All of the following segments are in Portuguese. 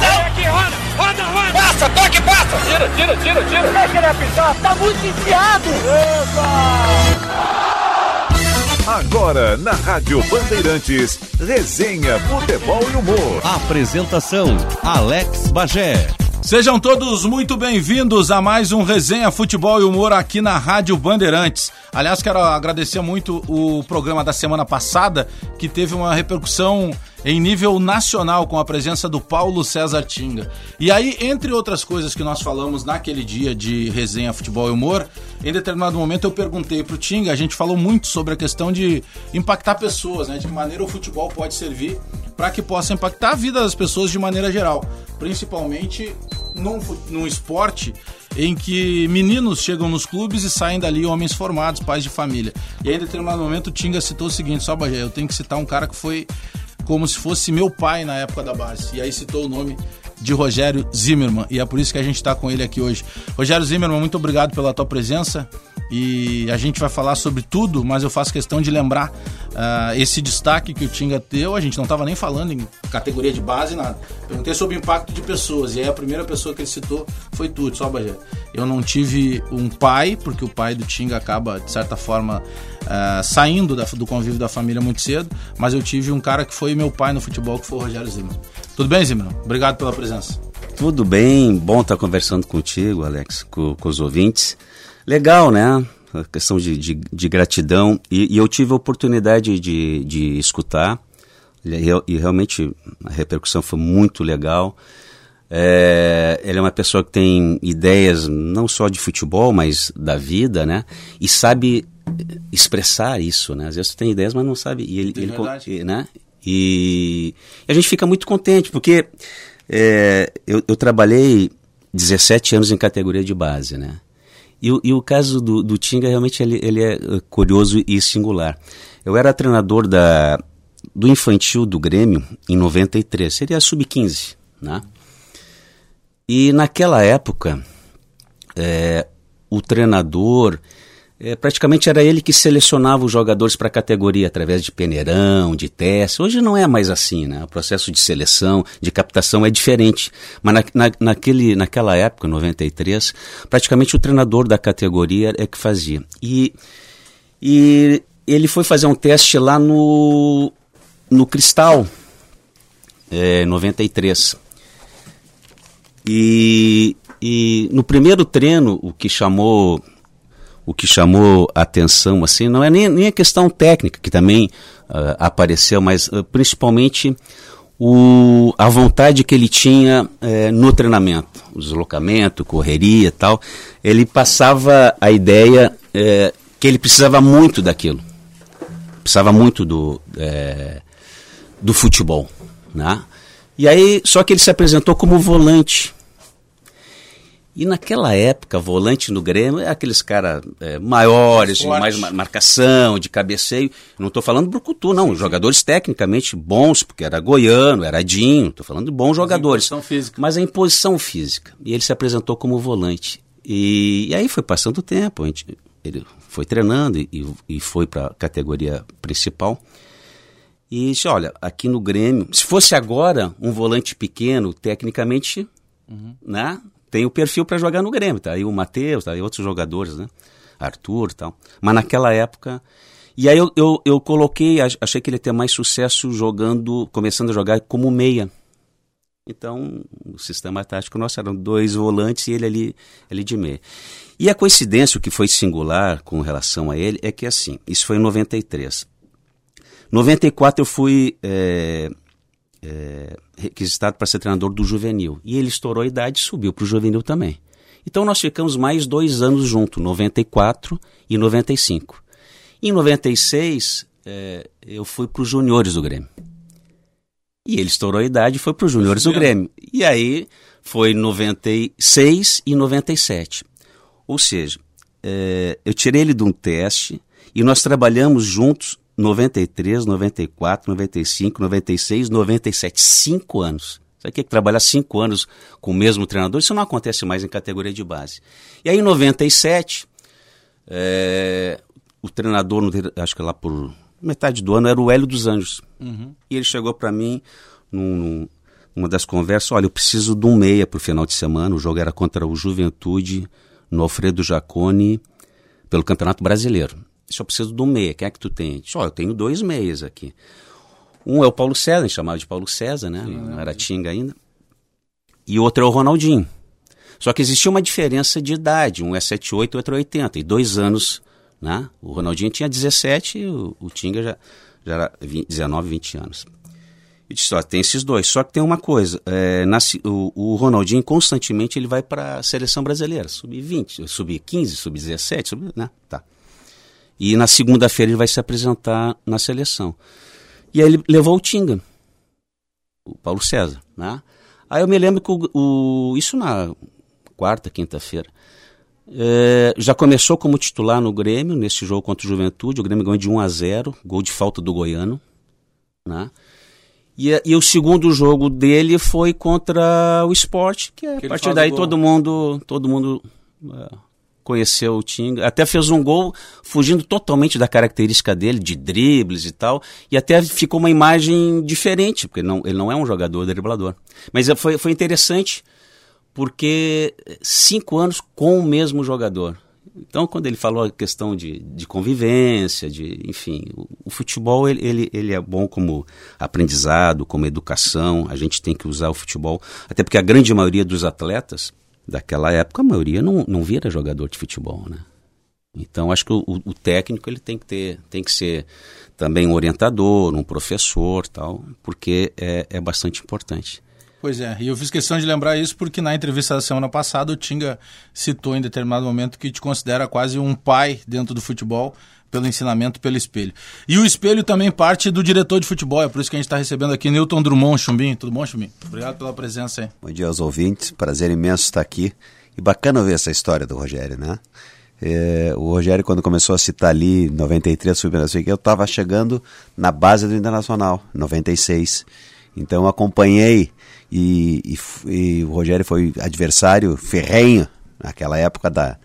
Vem aqui, roda, roda, roda. Passa, toque, passa. Tira, tira, tira, tira. Deixa ele apitar, tá muito enfiado. Agora na Rádio Bandeirantes, resenha, futebol e humor. Apresentação: Alex Bagé. Sejam todos muito bem-vindos a mais um Resenha Futebol e Humor aqui na Rádio Bandeirantes. Aliás, quero agradecer muito o programa da semana passada, que teve uma repercussão em nível nacional com a presença do Paulo César Tinga. E aí, entre outras coisas que nós falamos naquele dia de Resenha Futebol e Humor, em determinado momento eu perguntei pro Tinga, a gente falou muito sobre a questão de impactar pessoas, né? De que maneira o futebol pode servir para que possa impactar a vida das pessoas de maneira geral, principalmente num, num esporte em que meninos chegam nos clubes e saem dali homens formados, pais de família. E aí, em determinado momento, o Tinga citou o seguinte: só Bagé, eu tenho que citar um cara que foi como se fosse meu pai na época da base. E aí citou o nome de Rogério Zimmermann. E é por isso que a gente está com ele aqui hoje. Rogério Zimmermann, muito obrigado pela tua presença. E a gente vai falar sobre tudo, mas eu faço questão de lembrar uh, esse destaque que o Tinga deu. A gente não estava nem falando em categoria de base, nada. Perguntei sobre o impacto de pessoas. E aí a primeira pessoa que ele citou foi tu, só Bagé. Eu não tive um pai, porque o pai do Tinga acaba, de certa forma, uh, saindo da, do convívio da família muito cedo. Mas eu tive um cara que foi meu pai no futebol, que foi o Rogério Zimmermann. Tudo bem, Zimmermann? Obrigado pela presença. Tudo bem, bom estar conversando contigo, Alex, com, com os ouvintes. Legal, né? A questão de, de, de gratidão. E, e, eu tive a oportunidade de, de escutar, e, e, realmente a repercussão foi muito legal. É, ele é uma pessoa que tem ideias não só de futebol, mas da vida, né? E sabe expressar isso, né? Às vezes tu tem ideias, mas não sabe. E ele, ele né? E, a gente fica muito contente, porque é, eu, eu trabalhei 17 anos em categoria de base, né? E, e o caso do, do Tinga realmente ele, ele é uh, curioso e singular. Eu era treinador da, do infantil do Grêmio em 93, seria sub-15, né? E naquela época, é, o treinador é, praticamente era ele que selecionava os jogadores para a categoria através de peneirão, de teste. Hoje não é mais assim, né? O processo de seleção, de captação é diferente. Mas na, na, naquele, naquela época, 93, praticamente o treinador da categoria é que fazia. E, e ele foi fazer um teste lá no, no Cristal, é, 93. E, e no primeiro treino, o que chamou o que chamou atenção assim não é nem, nem a questão técnica que também uh, apareceu, mas uh, principalmente o, a vontade que ele tinha uh, no treinamento, o deslocamento, correria e tal. Ele passava a ideia eh, que ele precisava muito daquilo, precisava muito do, eh, do futebol, né? E aí, só que ele se apresentou como volante. E naquela época, volante no Grêmio é aqueles caras é, maiores, de mais marcação, de cabeceio. Não estou falando do Brucutu, não. Sim, sim. Jogadores tecnicamente bons, porque era goiano, era Dinho. Estou falando de bons jogadores. Mas a física. Mas a imposição física. E ele se apresentou como volante. E, e aí foi passando o tempo. A gente, ele foi treinando e, e foi para a categoria principal. E disse, olha, aqui no Grêmio, se fosse agora um volante pequeno, tecnicamente, uhum. né? Tem o perfil para jogar no Grêmio, tá aí o Matheus, tá aí outros jogadores, né? Arthur e tal. Mas naquela época. E aí eu, eu, eu coloquei, achei que ele ia ter mais sucesso jogando, começando a jogar como meia. Então, o sistema tático nosso eram dois volantes e ele ali, ali de meia. E a coincidência, o que foi singular com relação a ele, é que assim, isso foi em 93. 94 eu fui é, é, requisitado para ser treinador do juvenil. E ele estourou a idade e subiu para o juvenil também. Então nós ficamos mais dois anos juntos, 94 e 95. Em 96, é, eu fui para os juniores do Grêmio. E ele estourou a idade e foi para os juniores do Grêmio. E aí foi 96 e 97. Ou seja, é, eu tirei ele de um teste e nós trabalhamos juntos 93, 94, 95, 96, 97. Cinco anos. Você quer trabalhar cinco anos com o mesmo treinador? Isso não acontece mais em categoria de base. E aí, em 97, é, o treinador, acho que lá por metade do ano, era o Hélio dos Anjos. Uhum. E ele chegou para mim num, num, uma das conversas, olha, eu preciso de um meia para o final de semana. O jogo era contra o Juventude no Alfredo Jaconi pelo Campeonato Brasileiro. Disse, eu preciso um meia. Quem é que tu tem? Disse, olha, eu tenho dois meias aqui. Um é o Paulo César, a gente chamava de Paulo César, né? Sim, não era Tinga ainda. E o outro é o Ronaldinho. Só que existia uma diferença de idade. Um é 78, o outro é 80. E dois anos, né? O Ronaldinho tinha 17 e o, o Tinga já, já era 20, 19, 20 anos. E disse, ó, tem esses dois. Só que tem uma coisa, é, nasce, o, o, Ronaldinho constantemente ele vai para a seleção brasileira, sub-20, sub-15, sub-17, sub, né? Tá. E na segunda-feira ele vai se apresentar na seleção. E aí ele levou o Tinga, o Paulo César, né? Aí eu me lembro que o, o isso na quarta, quinta-feira, é, já começou como titular no Grêmio, nesse jogo contra o Juventude, o Grêmio ganhou de 1 a 0, gol de falta do Goiano, né? E, e, o segundo jogo dele foi contra o esporte, que, é, que a partir daí todo mundo, todo mundo é, conheceu o Tinga. Até fez um gol fugindo totalmente da característica dele, de dribles e tal. E até ficou uma imagem diferente, porque não, ele não é um jogador driblador. Mas é, foi, foi interessante, porque cinco anos com o mesmo jogador. Então, quando ele falou a questão de, de convivência, de, enfim, o, o, futebol ele, ele, ele é bom como aprendizado, como educação. A gente tem que usar o futebol, até porque a grande maioria dos atletas daquela época, a maioria não, não vira jogador de futebol, né? Então, acho que o, o técnico ele tem que ter, tem que ser também um orientador, um professor, tal, porque é, é bastante importante. Pois é, e eu fiz questão de lembrar isso porque na entrevista da semana passada o Tinga citou em determinado momento que te considera quase um pai dentro do futebol pelo ensinamento pelo espelho. E o espelho também parte do diretor de futebol, é por isso que a gente está recebendo aqui Newton Drummond Chumbim. Tudo bom, Chumbim? Obrigado pela presença aí. Bom dia aos ouvintes, prazer imenso estar aqui. E bacana ver essa história do Rogério, né? É, o Rogério, quando começou a citar ali, 93, eu estava chegando na base do Internacional, 96. Então acompanhei e, e, e, o Rogério foi adversário ferrenho naquela época da,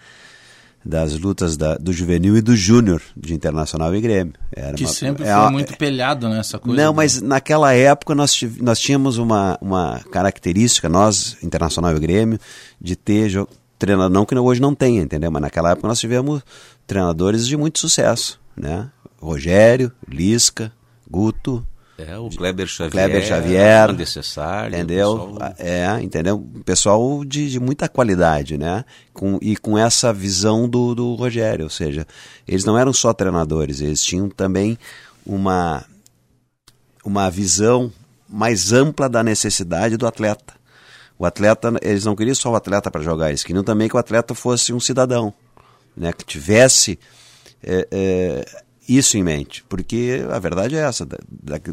das lutas da, do juvenil e do júnior de Internacional e Grêmio. Era que uma, sempre é, foi muito pelhado nessa né, coisa. Não, mas naquela época nós, nós tínhamos uma, uma característica, nós, Internacional e Grêmio, de ter treinador, não que hoje não tenha, entendeu? Mas naquela época nós tivemos treinadores de muito sucesso, né? Rogério, Lisca, Guto, é, o Kleber Xavier. Kleber Xavier. Necessário. Entendeu? Pessoal... É, entendeu? Pessoal de, de, muita qualidade, né? Com, e com essa visão do, do Rogério. Ou seja, eles não eram só treinadores, eles tinham também uma, uma visão mais ampla da necessidade do atleta. O atleta, eles não queriam só o atleta para jogar, eles queriam também que o atleta fosse um cidadão, né? Que tivesse. É, é, isso em mente, porque a verdade é essa, da,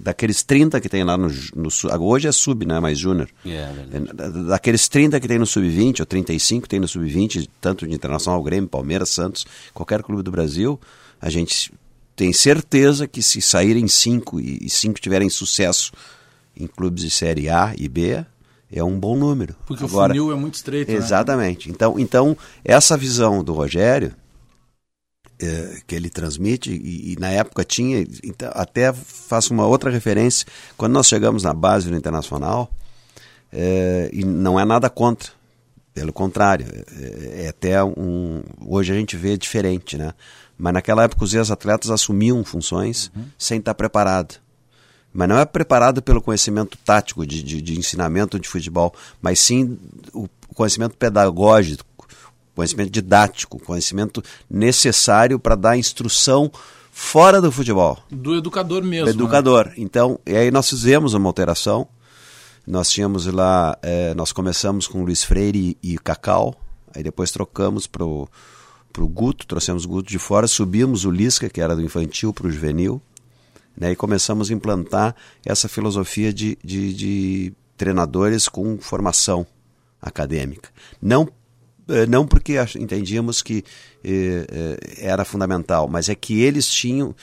daqueles 30 que tem lá no, no hoje é sub, né, mais júnior, yeah, é, é daqueles 30 que tem no sub-20 ou 35 que tem no sub-20, tanto de Internacional, Grêmio, Palmeiras, Santos, qualquer clube do Brasil, a gente tem certeza que se saírem cinco e cinco tiverem sucesso em clubes de série A e B, é um bom número. Porque Agora, o funil é muito estreito. Né? Exatamente. Né? Então, então, essa visão do Rogério é, que ele transmite, e, e, na época tinha, então, até faço uma outra referência, quando nós chegamos na base do Internacional, é, e não é nada contra, pelo contrário, é, é, até um. Hoje a gente vê diferente, né? Mas naquela época os ex-atletas assumiam funções uhum. sem estar preparado. Mas não é preparado pelo conhecimento tático de, de, de ensinamento de futebol, mas sim o conhecimento pedagógico conhecimento didático, conhecimento necessário para dar instrução fora do futebol. Do educador mesmo. Do educador. Né? Então, e aí nós fizemos uma alteração. Nós tínhamos lá, é, nós começamos com Luiz Freire e, e Cacau, aí depois trocamos para o Guto, trouxemos o Guto de fora, subimos o Lisca, que era do infantil, para o juvenil, né, e começamos a implantar essa filosofia de, de, de treinadores com formação acadêmica. Não não porque entendíamos que eh, eh, era fundamental, mas é que eles tinham,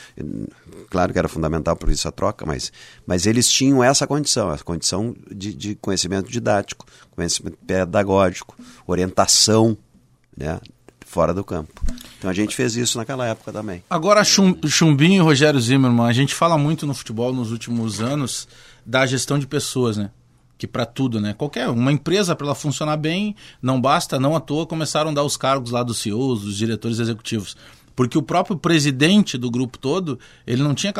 claro que era fundamental por isso a troca, mas, mas eles tinham essa condição, essa condição de, de conhecimento didático, conhecimento pedagógico, orientação, né, fora do campo. Então a gente fez isso naquela época também. Agora, Chum, Chumbinho e Rogério Zimmermann, a gente fala muito no futebol nos últimos anos da gestão de pessoas, né? Que para tudo, né? Qualquer uma empresa para ela funcionar bem, não basta, não à toa começaram a dar os cargos lá dos CEOs, dos diretores executivos. Porque o próprio presidente do grupo todo ele não tinha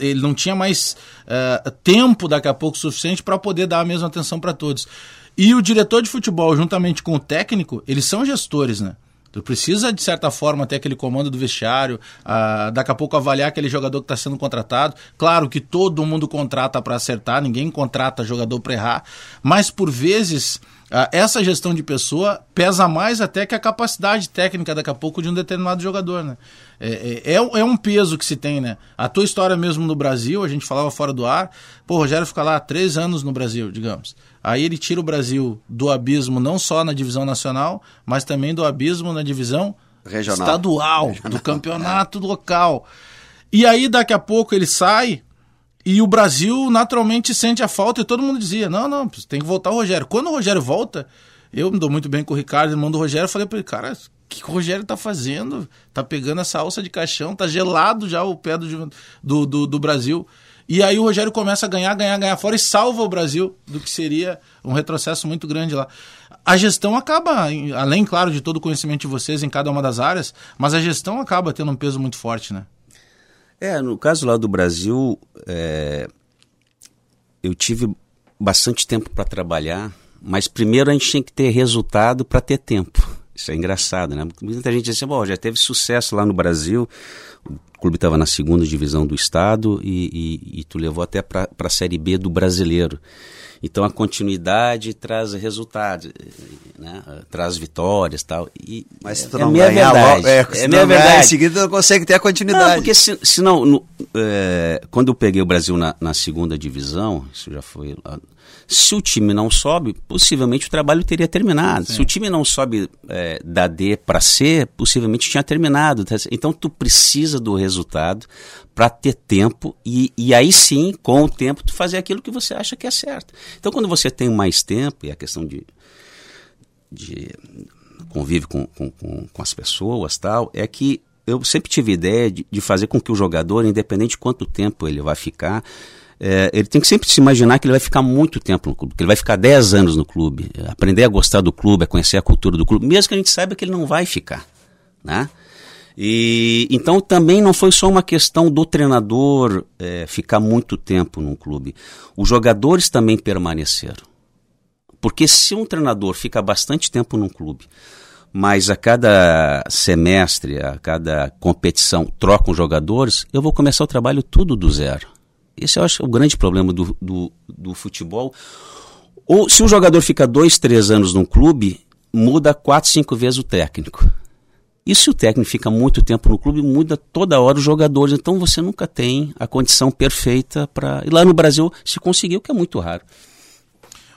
ele não tinha mais uh, tempo daqui a pouco suficiente para poder dar a mesma atenção para todos. E o diretor de futebol juntamente com o técnico eles são gestores né Precisa, de certa forma, ter aquele comando do vestiário, uh, daqui a pouco avaliar aquele jogador que está sendo contratado. Claro que todo mundo contrata para acertar, ninguém contrata jogador para errar, mas por vezes ah, essa gestão de pessoa pesa mais até que a capacidade técnica daqui a pouco de um determinado jogador, né? É, é, é, é um peso que se tem, né? A tua história mesmo no Brasil, a gente falava fora do ar, pô, o Rogério fica lá três anos no Brasil, digamos. Aí ele tira o Brasil do abismo não só na divisão nacional, mas também do abismo na divisão Regional. estadual, Regional. do campeonato local. E aí daqui a pouco ele sai, e o Brasil naturalmente sente a falta e todo mundo dizia: não, não, tem que voltar o Rogério. Quando o Rogério volta, eu me dou muito bem com o Ricardo, irmão do Rogério, eu falei para ele: cara, o que o Rogério tá fazendo? Tá pegando essa alça de caixão, tá gelado já o pé do, do, do, do Brasil. E aí o Rogério começa a ganhar, ganhar, ganhar fora e salva o Brasil do que seria um retrocesso muito grande lá. A gestão acaba, além, claro, de todo o conhecimento de vocês em cada uma das áreas, mas a gestão acaba tendo um peso muito forte, né? É, no caso lá do Brasil, é, eu tive bastante tempo para trabalhar, mas primeiro a gente tinha que ter resultado para ter tempo. Isso é engraçado, né? Muita gente diz assim, bom, já teve sucesso lá no Brasil, o clube estava na segunda divisão do estado e, e, e tu levou até para a Série B do brasileiro. Então a continuidade traz resultados, né? traz vitórias tal. e Mas se tu é não é ganhar, verdade. É, se é minha verdade. em seguida tu não consegue ter a continuidade. Não, porque se, se não, no, é, quando eu peguei o Brasil na, na segunda divisão, isso já foi se o time não sobe, possivelmente o trabalho teria terminado. Sim. Se o time não sobe é, da D para C, possivelmente tinha terminado. Então tu precisa do resultado para ter tempo e, e aí sim, com o tempo, tu fazer aquilo que você acha que é certo. Então quando você tem mais tempo, e a questão de, de convive com, com, com, com as pessoas tal, é que eu sempre tive ideia de, de fazer com que o jogador, independente de quanto tempo ele vai ficar, é, ele tem que sempre se imaginar que ele vai ficar muito tempo no clube, que ele vai ficar 10 anos no clube, aprender a gostar do clube, a conhecer a cultura do clube, mesmo que a gente saiba que ele não vai ficar, né? E então também não foi só uma questão do treinador é, ficar muito tempo num clube. Os jogadores também permaneceram. Porque se um treinador fica bastante tempo num clube, mas a cada semestre, a cada competição trocam jogadores, eu vou começar o trabalho tudo do zero. Esse eu acho o grande problema do, do, do futebol. Ou se um jogador fica dois, três anos num clube, muda quatro, cinco vezes o técnico. E se o técnico fica muito tempo no clube, muda toda hora os jogadores. Então você nunca tem a condição perfeita para. E lá no Brasil se conseguiu, que é muito raro.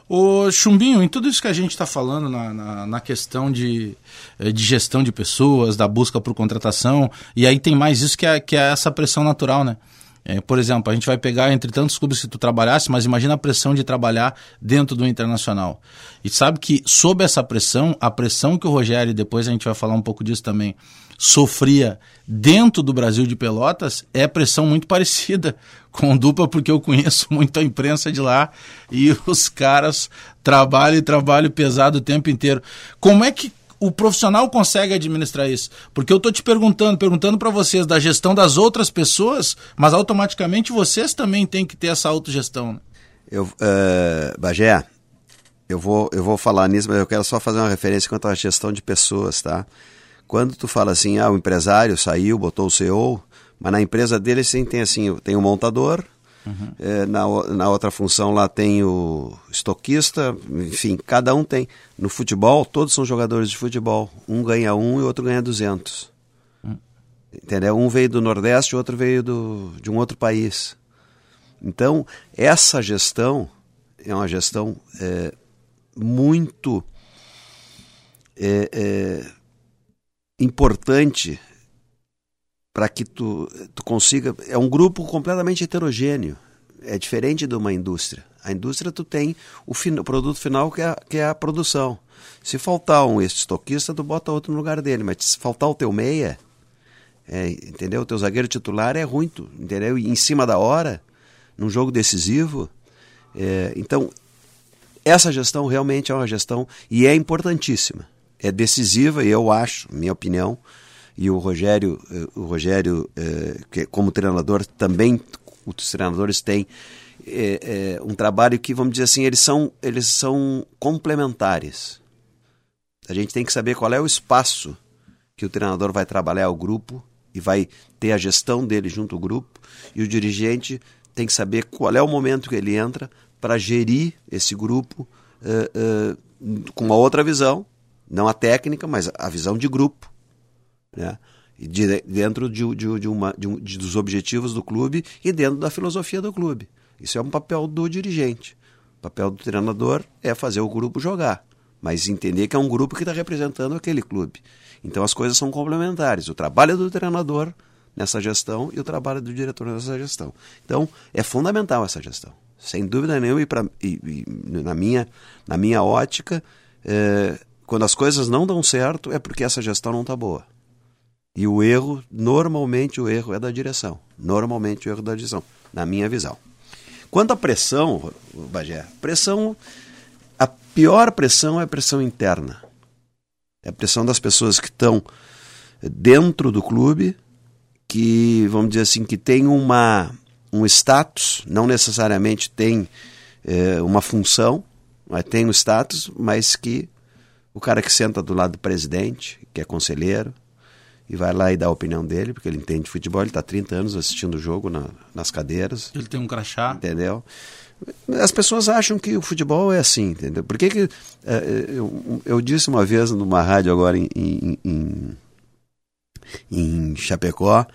O Chumbinho, em tudo isso que a gente está falando na, na, na, questão de, eh, de gestão de pessoas, da busca por contratação, e aí tem mais isso que é, que é essa pressão natural, né? É, por exemplo, a gente vai pegar entre tantos clubes que tu trabalhasse, mas imagina a pressão de trabalhar dentro do internacional. E sabe que sob essa pressão, a pressão que o Rogério, depois a gente vai falar um pouco disso também, sofria dentro do Brasil de Pelotas, é pressão muito parecida com dupla, porque eu conheço muito a imprensa de lá e os caras trabalham e trabalham pesado o tempo inteiro. Como é que o profissional consegue administrar isso? Porque eu estou te perguntando, perguntando para vocês da gestão das outras pessoas, mas automaticamente vocês também têm que ter essa autogestão. Né? Eu, uh, Bagé, eu vou, eu vou falar nisso, mas eu quero só fazer uma referência quanto à gestão de pessoas, tá? Quando tu fala assim, ah, o empresário saiu, botou o CEO, mas na empresa dele sim tem assim, tem o montador, Uhum. É, na, na outra função lá tem o estoquista, enfim, cada um tem. No futebol, todos são jogadores de futebol. Um ganha um e o outro ganha 200. Uhum. Entendeu? Um veio do Nordeste, o outro veio do, de um outro país. Então, essa gestão é uma gestão é, muito é, é importante para que tu, tu consiga. É um grupo completamente heterogêneo. É diferente de uma indústria. A indústria tu tem o, fin, o produto final que é, que é a produção. Se faltar um estoquista, tu bota outro no lugar dele. Mas se faltar o teu meia, é, entendeu? O teu zagueiro titular é ruim, tu, entendeu? E em cima da hora, num jogo decisivo. É, então, essa gestão realmente é uma gestão e é importantíssima. É decisiva e eu acho, minha opinião, e o Rogério, eh, o Rogério eh, que como treinador também os treinadores têm é, é, um trabalho que vamos dizer assim eles são eles são complementares. A gente tem que saber qual é o espaço que o treinador vai trabalhar o grupo e vai ter a gestão dele junto ao grupo e o dirigente tem que saber qual é o momento que ele entra para gerir esse grupo uh, uh, com uma outra visão, não a técnica, mas a visão de grupo, né? De, dentro de, de, de uma, um, dos objetivos do clube e dentro da filosofia do clube. Isso é um papel do dirigente. O papel do treinador é fazer o grupo jogar, mas entender que é um grupo que está representando aquele clube. Então as coisas são complementares. O trabalho do treinador nessa gestão e o trabalho do diretor nessa gestão. Então é fundamental essa gestão sem dúvida nenhuma, e, pra, e, e na, minha, na minha ótica, é, quando as coisas não dão certo, é porque essa gestão não está boa. E o erro, normalmente o erro é da direção. Normalmente o erro é da direção, na minha visão. Quanto à pressão, Bagé, pressão, a pior pressão é a pressão interna. É a pressão das pessoas que estão dentro do clube, que, vamos dizer assim, que tem uma, um status, não necessariamente tem é, uma função, mas tem um status, mas que o cara que senta do lado do presidente, que é conselheiro, e vai lá e dá a opinião dele, porque ele entende futebol, ele está 30 anos assistindo o jogo na, nas cadeiras. Ele tem um crachá. Entendeu? As pessoas acham que o futebol é assim, entendeu? Por que, que é, eu, eu, disse uma vez numa rádio agora em, em, em, em Chapecó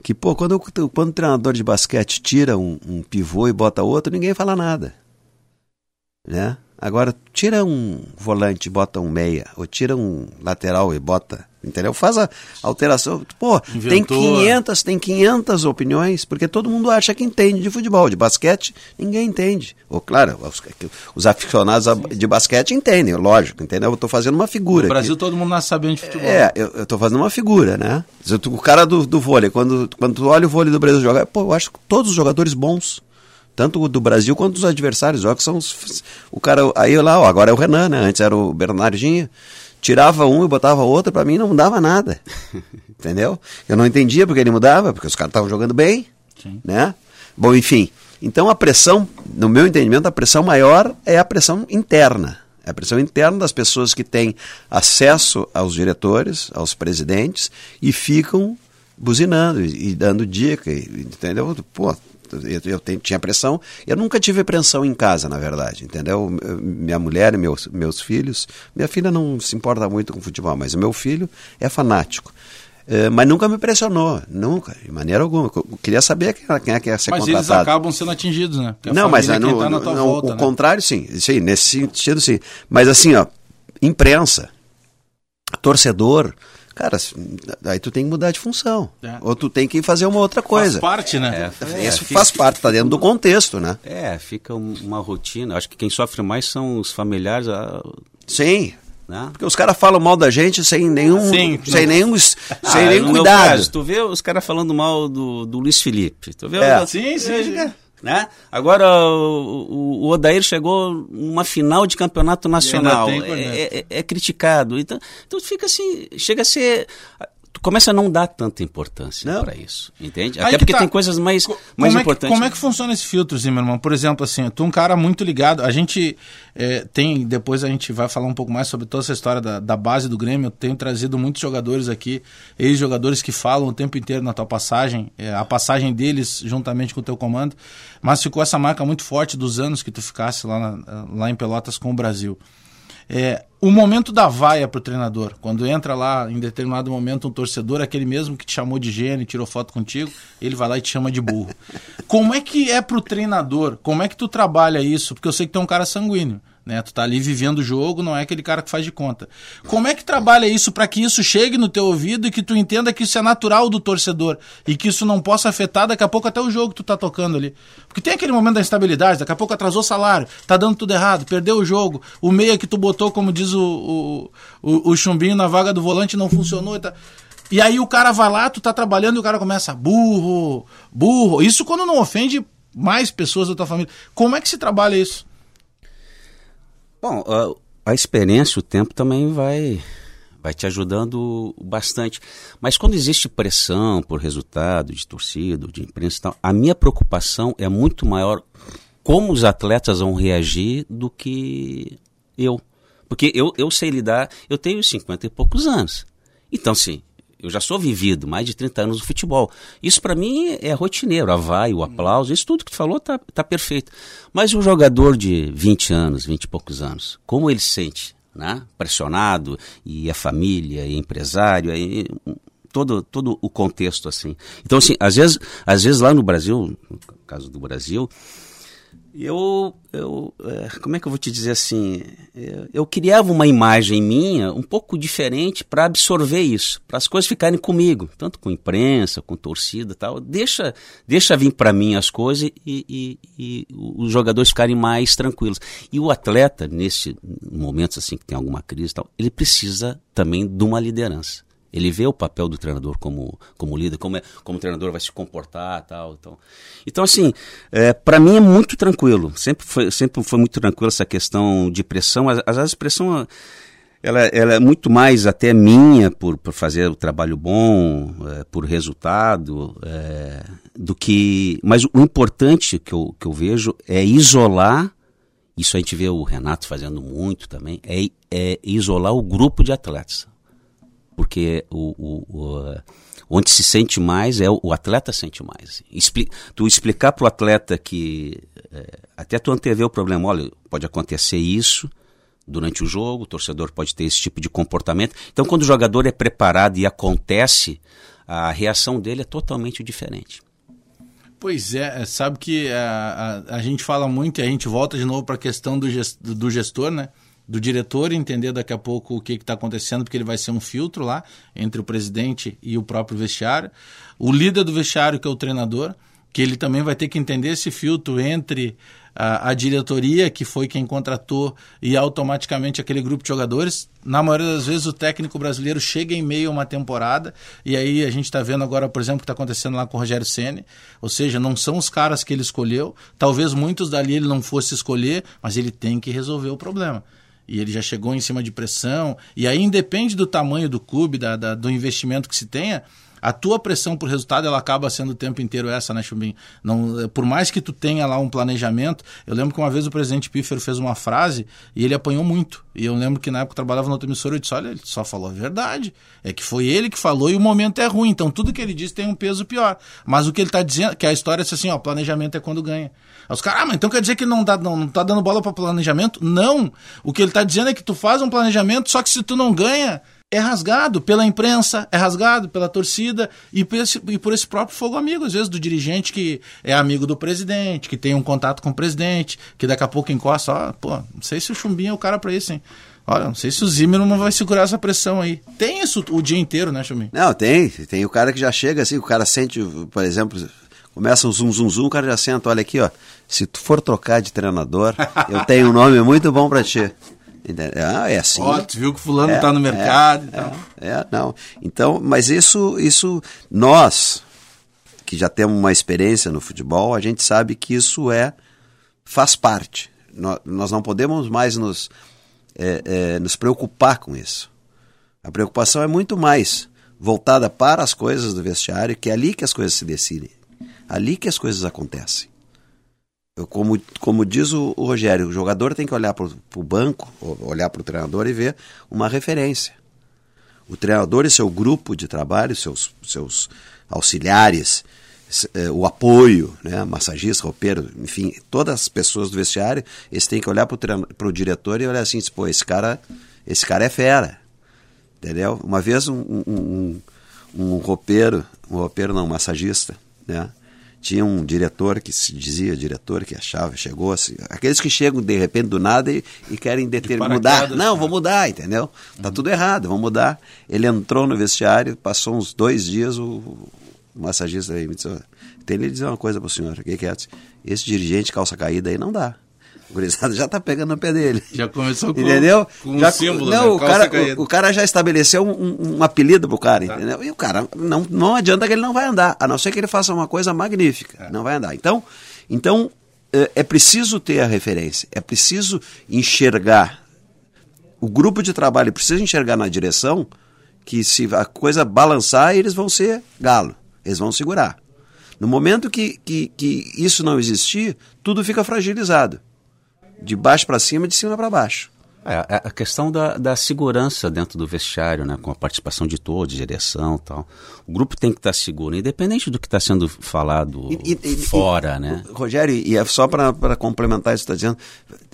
que, pô, quando, quando o treinador de basquete tira um, um pivô e bota outro, ninguém fala nada. Né? Agora, tira um volante e bota um meia, ou tira um lateral e bota Entendeu? Faz a alteração. Pô, Inventou. tem 500, tem 500 opiniões, porque todo mundo acha que entende de futebol. De basquete, ninguém entende. Ou, claro, os, os aficionados de basquete entendem, lógico, entendeu? Eu estou fazendo uma figura. No Brasil, aqui. todo mundo nasce sabendo de futebol. É, eu estou fazendo uma figura, né? O cara do, do vôlei, quando, quando tu olha o vôlei do Brasil jogar, pô, eu acho todos os jogadores bons tanto do Brasil quanto dos adversários. Olha que são os, o cara aí lá, ó, agora é o Renan, né? Antes era o Bernardinho tirava um e botava outro, para mim não mudava nada. Entendeu? Eu não entendia porque ele mudava, porque os caras estavam jogando bem, Sim. né? Bom, enfim. Então a pressão, no meu entendimento, a pressão maior é a pressão interna. É a pressão interna das pessoas que têm acesso aos diretores, aos presidentes e ficam buzinando e, e dando dica, entendeu? Pô, eu, eu tenho, tinha pressão. Eu nunca tive pressão em casa, na verdade, entendeu? Minha mulher e meus, meus filhos. Minha filha não se importa muito com futebol, mas o meu filho é fanático. É, mas nunca me pressionou, nunca, de maneira alguma. Eu queria saber quem, quem é que ia ser mas contratado. Mas eles acabam sendo atingidos, né? Porque não, mas é no, tá no, volta, o né? contrário, sim. Sim, nesse sentido, sim. Mas assim, ó, imprensa, torcedor, Cara, aí tu tem que mudar de função. É. Ou tu tem que fazer uma outra coisa. Faz parte, né? É, Isso fica, faz parte, tá dentro do contexto, né? É, fica uma rotina. Acho que quem sofre mais são os familiares. A... Sim. Né? Porque os caras falam mal da gente sem nenhum, Sim, sem nenhum, ah, sem nenhum cuidado. Caso, tu vê os caras falando mal do, do Luiz Felipe. Tu vê? É. Sim, sim. É, né? Agora o, o, Odair chegou numa final de campeonato nacional, é, é, é, criticado. Então, então fica assim, chega a ser tu começa a não dar tanta importância para isso, entende? Até porque tá. tem coisas mais, mais como importantes. É que, como é que funciona esse filtro, meu irmão? Por exemplo, assim, tu é um cara muito ligado, a gente é, tem, depois a gente vai falar um pouco mais sobre toda essa história da, da base do Grêmio, eu tenho trazido muitos jogadores aqui, ex-jogadores que falam o tempo inteiro na tua passagem, é, a passagem deles juntamente com o teu comando, mas ficou essa marca muito forte dos anos que tu ficasse lá, na, lá em Pelotas com o Brasil. É, o momento da vaia para o treinador, quando entra lá em determinado momento um torcedor, aquele mesmo que te chamou de gênio, tirou foto contigo, ele vai lá e te chama de burro. Como é que é para o treinador? Como é que tu trabalha isso? Porque eu sei que tu é um cara sanguíneo. Né? Tu tá ali vivendo o jogo, não é aquele cara que faz de conta. Como é que trabalha isso para que isso chegue no teu ouvido e que tu entenda que isso é natural do torcedor e que isso não possa afetar daqui a pouco até o jogo que tu tá tocando ali? Porque tem aquele momento da instabilidade, daqui a pouco atrasou o salário, tá dando tudo errado, perdeu o jogo, o meia que tu botou, como diz o, o, o, chumbinho na vaga do volante não funcionou e tá... E aí o cara vai lá, tu tá trabalhando e o cara começa, burro, burro. Isso quando não ofende mais pessoas da tua família. Como é que se trabalha isso? Bom, a, a experiência, o tempo também vai vai te ajudando bastante. Mas quando existe pressão por resultado de torcida, de imprensa e tal, a minha preocupação é muito maior como os atletas vão reagir do que eu. Porque eu, eu sei lidar, eu tenho 50 e poucos anos. Então, sim, eu já sou vivido, mais de 30 anos no futebol. Isso para mim é rotineiro, a vai, o aplauso, isso tudo que tu falou tá, tá perfeito. Mas o jogador de 20 anos, 20 e poucos anos, como ele sente? Né? Pressionado, e a família, e empresário, e todo, todo o contexto assim. Então, assim, às vezes, às vezes lá no Brasil, no caso do Brasil, eu, eu é, como é que eu vou te dizer assim, eu, eu criava uma imagem minha um pouco diferente para absorver isso, para as coisas ficarem comigo, tanto com imprensa, com torcida, tal. Deixa, deixa vir para mim as coisas e, e, e, os jogadores ficarem mais tranquilos. E o atleta nesse momentos assim que tem alguma crise, tal, ele precisa também de uma liderança. Ele vê o papel do treinador como, como líder, como, é, como o treinador vai se comportar tal. Então, então assim, é, para mim é muito tranquilo. Sempre foi, sempre foi muito tranquilo essa questão de pressão. Às, vezes a pressão ela, ela é muito mais até minha por, por fazer o trabalho bom, é, por resultado, é, do que. Mas o importante que eu, que eu vejo é isolar. Isso a gente vê o Renato fazendo muito também, é, é isolar o grupo de atletas porque o, o, o, onde se sente mais é o, atleta sente mais. Expli tu explicar para o atleta que é, até tu antever o problema, olha, pode acontecer isso durante o jogo, o torcedor pode ter esse tipo de comportamento. Então, quando o jogador é preparado e acontece, a reação dele é totalmente diferente. Pois é, é sabe que a, a, a gente fala muito e a gente volta de novo para a questão do, gest, do gestor, né? Do diretor entender daqui a pouco o que está acontecendo, porque ele vai ser um filtro lá entre o presidente e o próprio vestiário. O líder do vestiário, que é o treinador, que ele também vai ter que entender esse filtro entre a, a, diretoria, que foi quem contratou, e automaticamente aquele grupo de jogadores. Na maioria das vezes, o técnico brasileiro chega em meio a uma temporada, e aí a gente está vendo agora, por exemplo, o que está acontecendo lá com o Rogério Ceni ou seja, não são os caras que ele escolheu, talvez muitos dali ele não fosse escolher, mas ele tem que resolver o problema e ele já chegou em cima de pressão, e aí independe do tamanho do clube, da, da, do investimento que se tenha, a tua pressão por resultado ela acaba sendo o tempo inteiro essa, né, Chubim? Não, por mais que tu tenha lá um planejamento, eu lembro que uma vez o presidente Pífero fez uma frase e ele apanhou muito. E eu lembro que na época eu trabalhava no outra emissora, eu disse, olha, ele só falou a verdade. É que foi ele que falou e o momento é ruim, então tudo que ele disse tem um peso pior. Mas o que ele está dizendo, que a história é assim, ó, planejamento é quando ganha. Aí os caras, ah, mas então quer dizer que não, dá, não, não tá dando bola para planejamento? Não. O que ele está dizendo é que tu faz um planejamento, só que se tu não ganha, é rasgado pela imprensa, é rasgado pela torcida e por, esse, e por esse próprio fogo amigo, às vezes, do dirigente que é amigo do presidente, que tem um contato com o presidente, que daqui a pouco encosta, ó, pô, não sei se o Chumbinho é o cara para isso, hein? Olha, não sei se o Zimmer não vai segurar essa pressão aí. Tem isso o dia inteiro, né, Chumbinho? Não, tem. Tem o cara que já chega assim, o cara sente, por exemplo, começa um zum, zum, zum, o cara já senta, olha aqui, ó, se tu for trocar de treinador, eu tenho um nome muito bom para ti. Ah, é assim. Ó, tu viu que fulano está é, no mercado é, e tal. É, é, não. Então, mas isso, isso, nós, que já temos uma experiência no futebol, a gente sabe que isso é, faz parte. Nós, nós não podemos mais nos, é, é, nos preocupar com isso. A preocupação é muito mais voltada para as coisas do vestiário, que é ali que as coisas se decidem. Ali que as coisas acontecem. Como, como diz o, o Rogério, o jogador tem que olhar para o banco, olhar para o treinador e ver uma referência. O treinador e seu grupo de trabalho, seus, seus auxiliares, é, o apoio, né, massagista, roupeiro, enfim, todas as pessoas do vestiário, eles têm que olhar para o diretor e olhar assim, pô, esse cara, esse cara é fera, entendeu? Uma vez um, um, um, um roupeiro, um roupeiro não, um massagista, né, tinha um diretor que se dizia diretor que achava, chegou assim, aqueles que chegam de repente do nada e, e querem determinar, de mudar. Não, vou mudar, entendeu? Tá uhum. tudo errado, vamos mudar. Ele entrou no vestiário, passou uns dois dias, o, o massagista aí me disse, tem ele dizer uma coisa para o senhor, o que, que é? Esse dirigente calça caída aí não dá. O gurizada já tá pegando no pé dele. Já começou com, entendeu? com já, um símbolo, não, né? o, cara, o, o, cara já estabeleceu um, um, um apelido pro cara, tá. entendeu? E o cara, não, não adianta que ele não vai andar, a não ser que ele faça uma coisa magnífica. É. Não vai andar. Então, então é, é preciso ter a referência, é preciso enxergar. O grupo de trabalho precisa enxergar na direção que se a coisa balançar, eles vão ser galo, eles vão segurar. No momento que, que, que isso não existir, tudo fica fragilizado. De baixo para cima, de cima para baixo. É, a questão da, da segurança dentro do vestiário, né, com a participação de todos, direção tal. O grupo tem que estar seguro, independente do que está sendo falado e, e, fora, e, né? Rogério, e é só para complementar isso que está dizendo,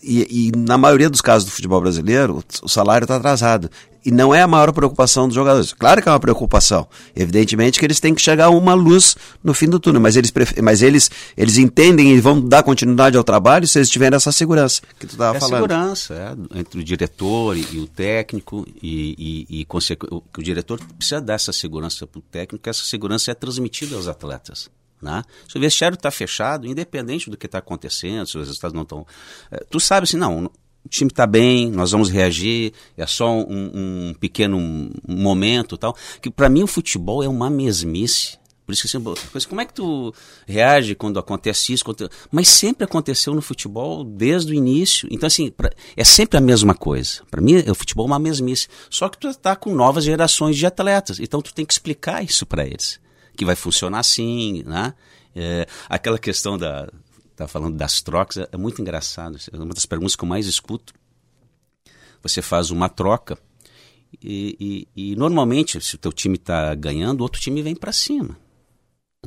e, e, na maioria dos casos do futebol brasileiro, o salário está atrasado e não é a maior preocupação dos jogadores. Claro que é uma preocupação. Evidentemente que eles têm que chegar a uma luz no fim do túnel, mas eles, mas eles, eles entendem e vão dar continuidade ao trabalho se eles tiverem essa segurança que tu estava é falando. segurança, é, entre o diretor e, e o técnico, e, e, e o, o diretor precisa dar essa segurança para o técnico, que essa segurança é transmitida aos atletas. Né? Se o vestiário está fechado, independente do que está acontecendo, se os resultados não estão. É, tu sabe assim, não, o time está bem, nós vamos reagir, é só um, um pequeno momento tal. Que para mim o futebol é uma mesmice. Por isso que assim, como é que tu reage quando acontece isso? Quando... Mas sempre aconteceu no futebol desde o início. Então, assim, pra... é sempre a mesma coisa. Para mim, o futebol é uma mesmice. Só que tu está com novas gerações de atletas. Então, tu tem que explicar isso para eles. Que vai funcionar assim, né? É, aquela questão da, está falando das trocas, é, é muito engraçado. É uma das perguntas que eu mais escuto. Você faz uma troca e, e, e normalmente, se o teu time está ganhando, o outro time vem para cima.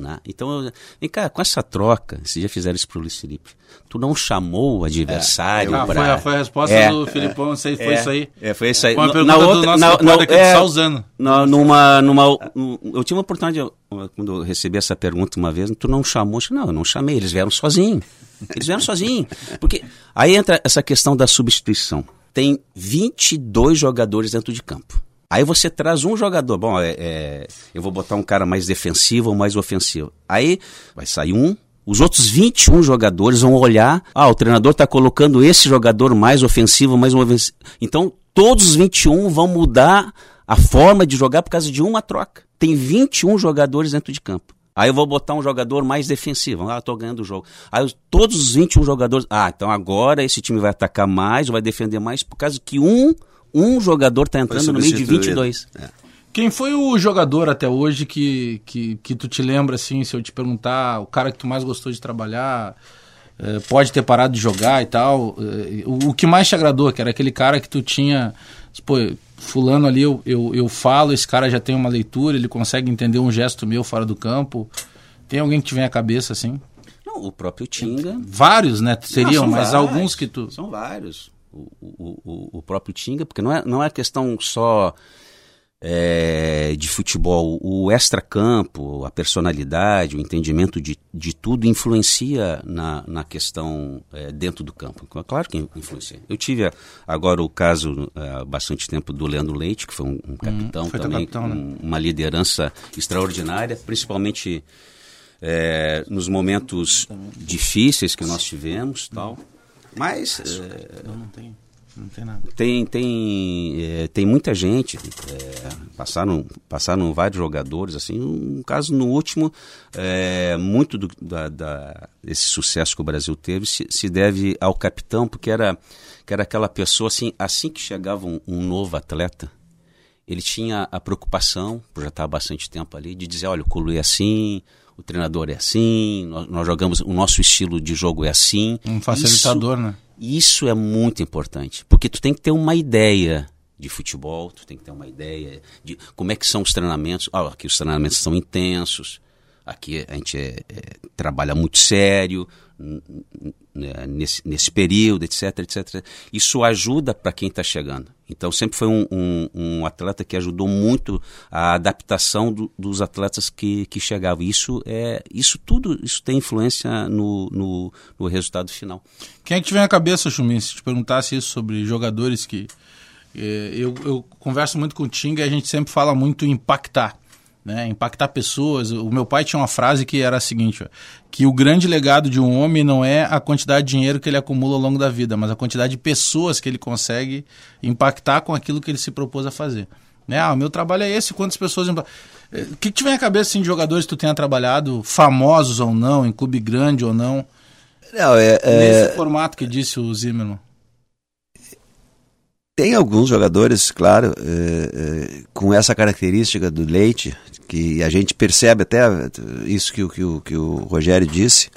Né? Então, vem cá, com essa troca, se já fizeram isso pro Luiz Felipe, tu não chamou o adversário é, pra... foi, foi, a resposta é, do Filipão, não sei, foi é, isso aí. É, foi isso aí. Uma pergunta na outra, do nosso na, na, aqui, é, só usando. Na, numa, numa, eu tive uma oportunidade, quando eu recebi essa pergunta uma vez, tu não chamou? Eu não, eu não chamei, eles vieram sozinhos. Eles vieram sozinhos. Porque aí entra essa questão da substituição. Tem 22 jogadores dentro de campo. Aí você traz um jogador, bom, é, é, eu vou botar um cara mais defensivo ou mais ofensivo. Aí vai sair um, os outros 21 jogadores vão olhar, ah, o treinador está colocando esse jogador mais ofensivo, mais ofensivo. Então, todos os 21 vão mudar a forma de jogar por causa de uma troca. Tem 21 jogadores dentro de campo. Aí eu vou botar um jogador mais defensivo. Ah, tô ganhando o jogo. Aí todos os 21 jogadores. Ah, então agora esse time vai atacar mais, vai defender mais, por causa que um um jogador está entrando no meio de 22. É. Quem foi o jogador até hoje que, que, que tu te lembra, assim, se eu te perguntar, o cara que tu mais gostou de trabalhar, eh, pode ter parado de jogar e tal, eh, o, o, que mais te agradou, que era aquele cara que tu tinha, pô, fulano ali eu, eu, eu falo, esse cara já tem uma leitura, ele consegue entender um gesto meu fora do campo, tem alguém que te vem à cabeça, assim? Não, o próprio Tinga. Vários, né? Seriam, Não, mas vários, alguns que tu... São vários o, o, o próprio Tinga, porque não é, não é questão só é, de futebol, o extra-campo, a personalidade, o entendimento de, de tudo influencia na, na questão é, dentro do campo. Claro que influencia. Eu tive agora o caso há é, bastante tempo do Leandro Leite, que foi um, um capitão hum, foi também, capitão, né? um, uma liderança extraordinária, principalmente é, nos momentos difíceis que nós tivemos tal. Mas. É, não, não tem. Não tem nada. Tem, tem, é, tem muita gente, é, passaram, passaram vários jogadores, assim, um caso no último, é, muito do, da, da, desse sucesso que o Brasil teve se, se, deve ao capitão, porque era, que era aquela pessoa, assim, assim que chegava um, um novo atleta, ele tinha a preocupação, por já estar há bastante tempo ali, de dizer, olha, o Culu é assim, o treinador é assim, nós, nós, jogamos, o nosso estilo de jogo é assim. Um facilitador, isso, né? Isso é muito importante, porque tu tem que ter uma ideia de futebol, tu tem que ter uma ideia de como é que são os treinamentos. Ah, aqui os treinamentos são intensos, aqui a gente é, é, trabalha muito sério, né, nesse, nesse período, etc, etc. Isso ajuda para quem está chegando. Então sempre foi um, um, um, atleta que ajudou muito a adaptação do, dos atletas que, que chegavam. Isso é isso tudo isso tem influência no, no, no resultado final. Quem é que te vem à cabeça, Chumin, se te perguntasse isso sobre jogadores que eh, eu, eu converso muito com o Tinga e a gente sempre fala muito impactar né, impactar pessoas. O meu pai tinha uma frase que era a seguinte: ó, que o grande legado de um homem não é a quantidade de dinheiro que ele acumula ao longo da vida, mas a quantidade de pessoas que ele consegue impactar com aquilo que ele se propôs a fazer. Né? Ah, o meu trabalho é esse, quantas pessoas. O que, que te vem à cabeça assim, de jogadores que tu tenha trabalhado, famosos ou não, em clube grande ou não? Não, é, é, Nesse formato que disse o Zimmermann. Tem alguns jogadores, claro, é, é, com essa característica do Leite, que a gente percebe até isso que, o- que, o- que o Rogério disse,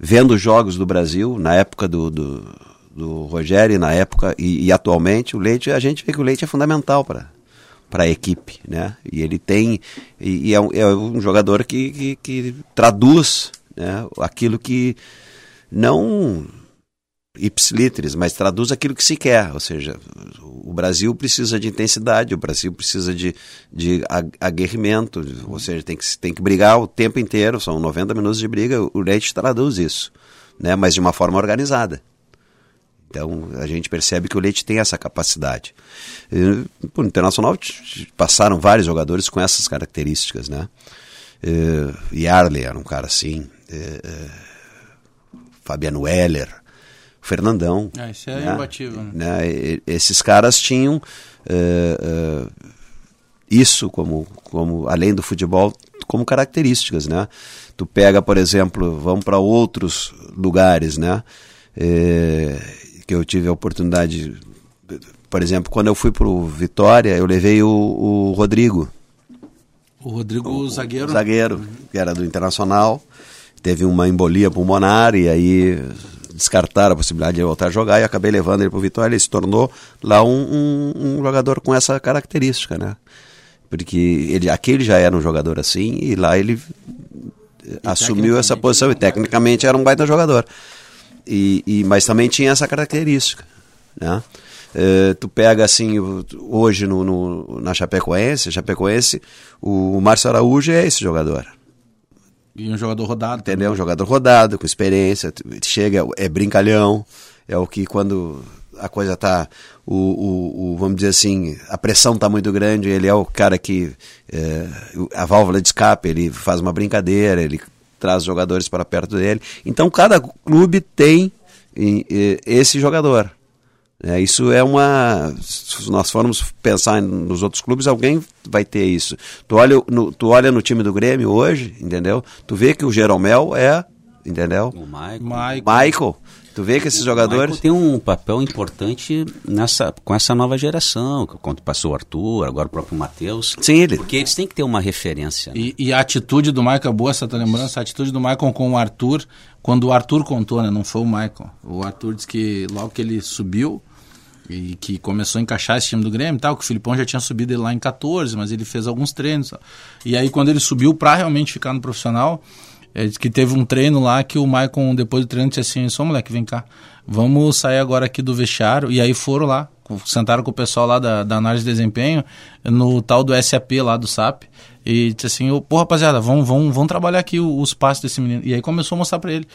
vendo os jogos do Brasil, na época do, do, do Rogério, na época e, e atualmente, o Leite, a gente vê que o Leite é fundamental para para a equipe, né? E ele tem e, e é, um, é um jogador que, que, que traduz né, aquilo que não ipsiliteres, mas traduz aquilo que se quer, ou seja, o Brasil precisa de intensidade, o Brasil precisa de, de ag- aguerrimento, ou seja, tem que, tem que brigar o tempo inteiro, são 90 minutos de briga, o Leite traduz isso, né, mas de uma forma organizada. Então a gente percebe que o Leite tem essa capacidade. E, Internacional passaram vários jogadores com essas características, né? Eh, Yarley era um cara assim, eh, Fabiano Weller, Fernandão. Ah, isso é né? imbatível, né? né? E- Esses caras tinham eh, eh, isso como, como, além do futebol, como características, né? Tu pega, por exemplo, vamos para outros lugares, né? Eh, que eu tive a oportunidade, por exemplo, quando eu fui para o Vitória, eu levei o, o Rodrigo, O Rodrigo zagueiro. zagueiro, que era do Internacional, teve uma embolia pulmonar e aí descartaram a possibilidade de ele voltar a jogar e acabei levando ele para o Vitória. Ele se tornou lá um, um- um jogador com essa característica, né? Porque ele, aqui ele já era um jogador assim e lá ele eh, assumiu essa posição e tecnicamente era um baita jogador. E, e- mas também tinha essa característica, né? Eh, tu pega assim, o- hoje no, no- na Chapecoense, Chapecoense, o Márcio Araújo é esse jogador. E um jogador rodado. Entendeu? Um jogador rodado, com experiência, chega, é brincalhão, é o que quando a coisa tá, o, o, o- vamos dizer assim, a pressão tá muito grande, ele é o cara que, é, a válvula de escape, ele faz uma brincadeira, ele traz jogadores para perto dele. Então cada clube tem esse jogador. É, isso é uma. Se nós formos pensar nos outros clubes, alguém vai ter isso. Tu olha no, tu olha no time do Grêmio hoje, entendeu? Tu vê que o Jeromel é, entendeu? O Michael. Michael. Michael. Tu vê que esses jogadores. Michael tem um papel importante nessa, com essa nova geração, quando passou o Arthur, agora o próprio Matheus. Sim, ele. Porque eles têm que ter uma referência. né? E, e a atitude do Michael, boa essa tua lembrança, a atitude do Michael com o Arthur, quando o Arthur contou, né? Não foi o Michael. O Arthur disse que logo que ele subiu e que começou a encaixar esse time do Grêmio e tal, que o Filipão já tinha subido ele lá em 14, mas ele fez alguns treinos. tal. E aí quando ele subiu pra realmente ficar no profissional, disse que teve um treino lá que o Michael, depois do treino, disse assim, só moleque, vem cá, vamos sair agora aqui do vestiário. E aí foram lá, sentaram com o pessoal lá da, da análise de desempenho, no tal do SAP lá do SAP, e disse assim, ô, pô rapaziada, vamos, vamos, vamos trabalhar aqui os passos desse menino. E aí começou a mostrar pra ele.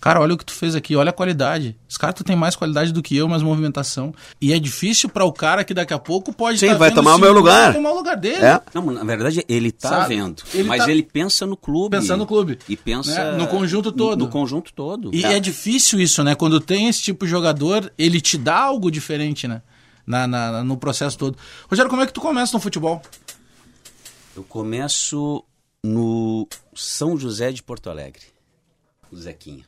Cara, olha o que tu fez aqui, olha a qualidade. Esse cara, tu tem mais qualidade do que eu, mais movimentação. E é difícil pra o cara que daqui a pouco pode Sim, tá vai vendo tomar o meu lugar. vai tomar o lugar dele. É. Não, na verdade, ele tá Sabe? vendo. Ele mas tá- ele pensa no clube. Pensando no clube. E pensa. Né? No conjunto todo. No, no conjunto todo. E Tá. é difícil isso, né? Quando tem esse tipo de jogador, ele te dá algo diferente, né? Na, na- no processo todo. Rogério, como é que tu começa no futebol? Eu começo no São José de Porto Alegre, o Zequinha.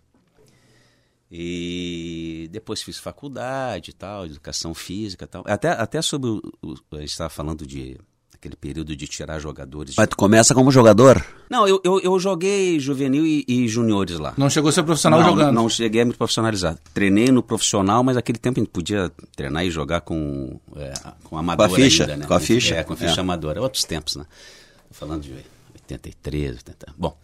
E depois fiz faculdade e tal, educação física e tal. Até, até sobre o, o- A gente estava falando de aquele período de tirar jogadores. Mas tu começa como jogador. Não, eu, eu, eu joguei juvenil e, e juniores lá. Não chegou a ser profissional não, jogando. Não cheguei a me profissionalizar. Treinei no profissional, mas naquele tempo a gente podia treinar e jogar com, é, com amador Com a ficha, ainda, né? com a ficha. É, com a ficha É. amadora. Outros tempos, né? Tô falando de 83, 80. Bom.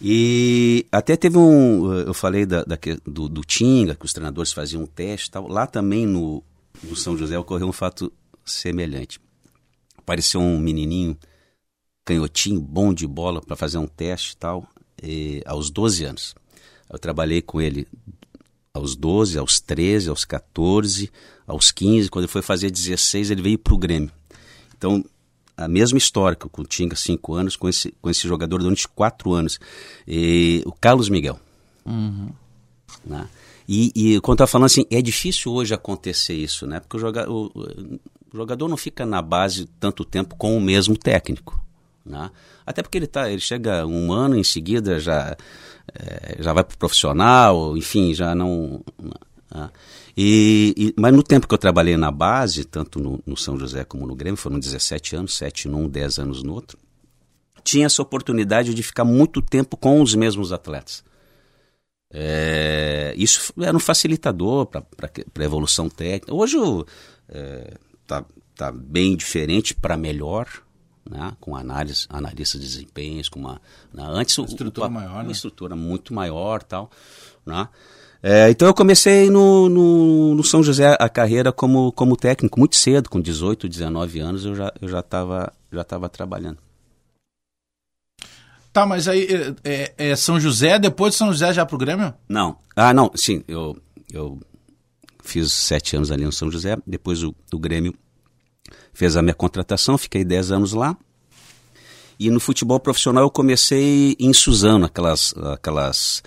E até teve um. Eu falei da, da do, do Tinga, que os treinadores faziam um teste tal. Lá também no, no São José ocorreu um fato semelhante. Apareceu um menininho canhotinho, bom de bola, para fazer um teste tal, e, aos 12 anos. Eu trabalhei com ele aos 12, aos 13, aos 14, aos 15. Quando ele foi fazer 16, ele veio para o Grêmio. Então, a mesma história que o Tinga, 5 anos, com esse, com esse jogador durante 4 anos. E, o Carlos Miguel. Né? E, e quando eu falando assim, é difícil hoje acontecer isso, né? Porque o, joga, o, o jogador não fica na base tanto tempo com o mesmo técnico. Né? Até porque ele, tá, ele chega um ano em seguida, já, é, já vai para o profissional, enfim, já não. Né? E, e, mas no tempo que eu trabalhei na base, tanto no, no, São José como no Grêmio, foram 17 anos, 7 num, 10 anos no outro, tinha essa oportunidade de ficar muito tempo com os mesmos atletas. É, isso era um facilitador para a evolução técnica. Hoje está é, tá, tá bem diferente para melhor, né, com análise, analista de desempenhos, com uma, né, antes uma estrutura o, maior, uma né? estrutura muito maior, tal, né? É, então eu comecei no, no, no, São José a carreira como, como técnico muito cedo, com 18, 19 anos eu já eu já estava já tava trabalhando. Tá, mas aí é, é, é, São José, depois de São José já pro Grêmio? Não. Ah, não, sim, eu, eu fiz sete anos ali no São José, depois o, o Grêmio fez a minha contratação, fiquei 10 anos lá. E no futebol profissional eu comecei em Suzano, aquelas, aquelas,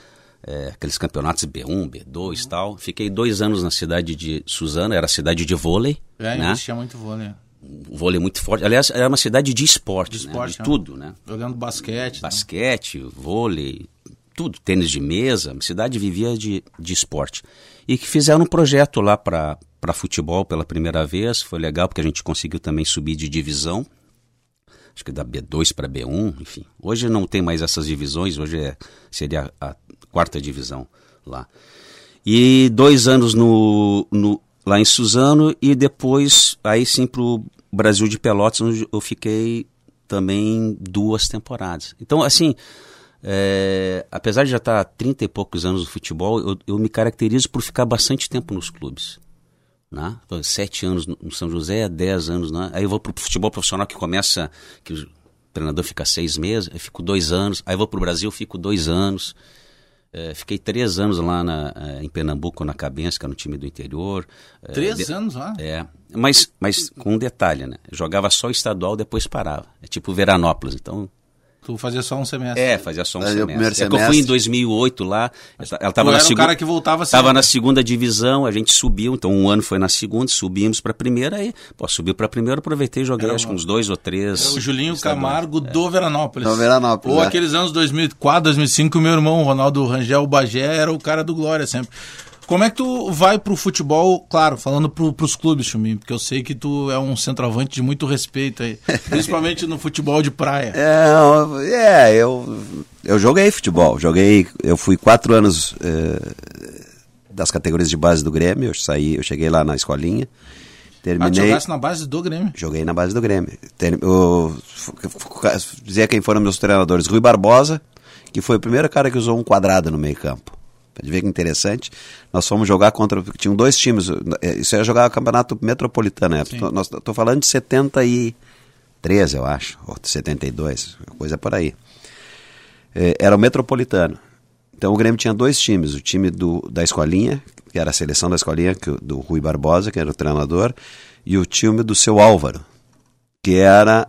é, aqueles campeonatos B1, B2 e uhum. tal. Fiquei dois anos na cidade de Suzano, era cidade de vôlei. É, né? existia muito vôlei. vôlei muito forte. Aliás, era uma cidade de esporte, de, esporte, né? de é. tudo, né? Jogando basquete. Né? Basquete, não. vôlei, tudo. Tênis de mesa. A cidade vivia de, de esporte. E que fizeram um projeto lá para futebol pela primeira vez. Foi legal porque a gente conseguiu também subir de divisão. Acho que da B2 para B1, enfim. Hoje não tem mais essas divisões, hoje é, seria a quarta divisão lá. E dois anos no, no, lá em Suzano e depois aí sim para o Brasil de Pelotas, onde eu fiquei também duas temporadas. Então, assim, é, apesar de já estar há 30 e poucos anos no futebol, eu, eu me caracterizo por ficar bastante tempo nos clubes né? sete anos no São José, dez anos, né? aí eu vou para o futebol profissional que começa, que o treinador fica seis meses, eu fico dois anos, aí eu vou para o Brasil, fico dois anos, é, fiquei três anos lá na, é, em Pernambuco, na Cabença, no time do interior. É, três de, anos lá? É, mas, mas com um detalhe, né? Jogava só estadual, depois parava. É tipo Veranópolis, então Tu fazia só um semestre. É, fazia só um fazia semestre. semestre. É que eu fui em 2008 lá. Ela tava na segunda. cara que voltava Tava na segunda divisão, a gente subiu, então um ano foi na segunda, subimos para a primeira aí, pô, subiu para a primeira, aproveitei e joguei era acho que uns dois ou três. Era o Julinho Camargo é. do Veranópolis. Do Veranópolis. Ou é. aqueles anos 2004, 2005, o meu irmão Ronaldo Rangel Bagé era o cara do Glória sempre. Como é que tu vai pro futebol, claro, falando pro, pros clubes, Chumim, porque eu sei que tu é um centroavante de muito respeito aí, principalmente no futebol de praia. É, é, eu, eu joguei futebol, joguei, eu fui quatro anos é, das categorias de base do Grêmio, eu saí, eu cheguei lá na escolinha, terminei... Ah, jogasse na base do Grêmio? Joguei na base do Grêmio. Ter, eu, dizer quem foram meus treinadores, Rui Barbosa, que foi o primeiro cara que usou um quadrado no meio Pode ver que interessante. Nós fomos jogar contra. Tinham dois times. É, isso era jogar o campeonato metropolitano. Né? Estou falando de 73, eu acho. Ou 72, coisa por aí. É, era o metropolitano. Então o Grêmio tinha dois times. O time do, da escolinha, que era a seleção da escolinha, que, do Rui Barbosa, que era o treinador, e o time do seu Álvaro, que era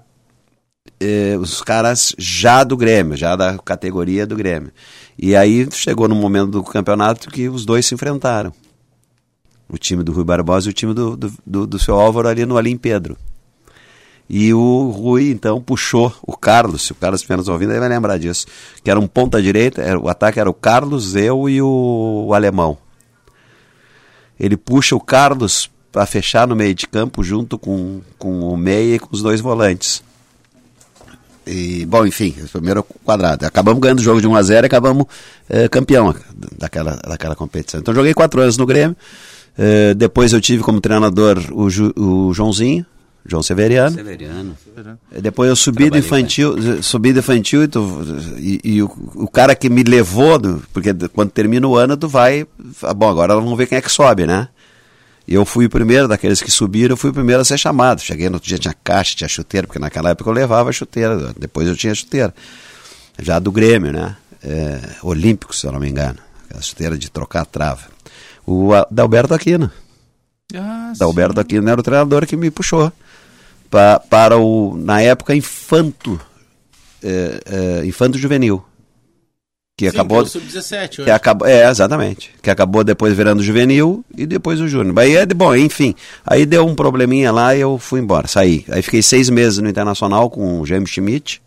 eh, os caras já do Grêmio, já da categoria do Grêmio. E aí chegou no momento do campeonato que os dois se enfrentaram. O time do Rui Barbosa e o time do, do, do, do seu Álvaro ali no Alim Pedro. E o Rui, então, puxou o Carlos, se o Carlos estiver nos ouvindo, ele vai lembrar disso. Que era um ponta direita, era, o ataque era o Carlos, eu e o, o alemão. Ele puxa o Carlos para fechar no meio de campo junto com, com o meia e com os dois volantes. E, bom, enfim, primeiro quadrado. Acabamos ganhando o jogo de 1 a 0 e acabamos é, campeão daquela, daquela competição. Então joguei quatro anos no Grêmio. É, depois eu tive como treinador o, Ju, o Joãozinho, João Severiano. Severiano. Depois eu subi do infantil, subi do infantil e, tu, e, e o, o, cara que me levou, porque quando termina o ano tu vai, bom, agora vamos ver quem é que sobe, né? Eu fui o primeiro daqueles que subiram, eu fui o primeiro a ser chamado. Cheguei no outro dia, tinha caixa, tinha chuteira, porque naquela época eu levava chuteira, depois eu tinha chuteira. Já do Grêmio, né? É, Olímpico, se eu não me engano. A chuteira de trocar a trava. O Dalberto Aquino. Ah, Dalberto sim. Aquino era o treinador que me puxou pra, para o, na época, infanto, é, é, infanto juvenil que Sim, acabou que é sub-17 que acabou é exatamente que acabou depois virando juvenil e depois o júnior aí é bom enfim aí deu um probleminha lá e eu fui embora saí aí fiquei seis meses no internacional com o James Schmidt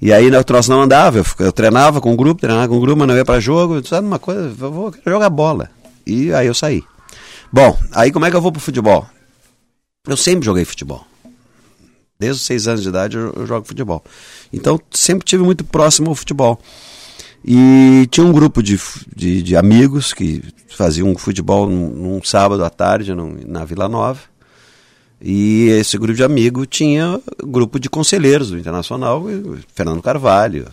E aí né, o troço não andava, eu, eu treinava com o grupo, treinava com o grupo, mas não ia para jogo, sabe uma coisa, eu vou jogar bola. E aí eu saí. Bom, aí como é que eu vou pro futebol? Eu sempre joguei futebol. Desde os seis anos de idade eu, eu jogo futebol. Então sempre tive muito próximo ao futebol. E tinha um grupo de, de, de amigos que faziam futebol num, num sábado à tarde num, na Vila Nova. E esse grupo de amigos tinha grupo de conselheiros do Internacional, Fernando Carvalho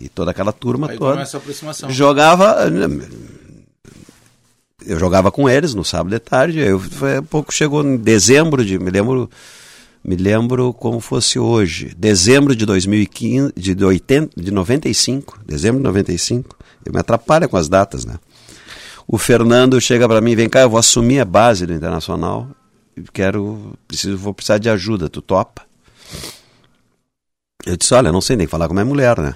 e toda aquela turma Aí toda. começa a aproximação. Jogava. Eu jogava com eles no sábado de tarde. Eu, foi, pouco chegou em dezembro de. Me lembro, me lembro como fosse hoje. Dezembro de 2015, de, 80, de 95. Dezembro de 95. Eu me atrapalha com as datas, né? O Fernando chega para mim, vem cá, eu vou assumir a base do Internacional. Quero, preciso, vou precisar de ajuda, tu topa? Eu disse, olha, não sei nem falar com a minha mulher, né?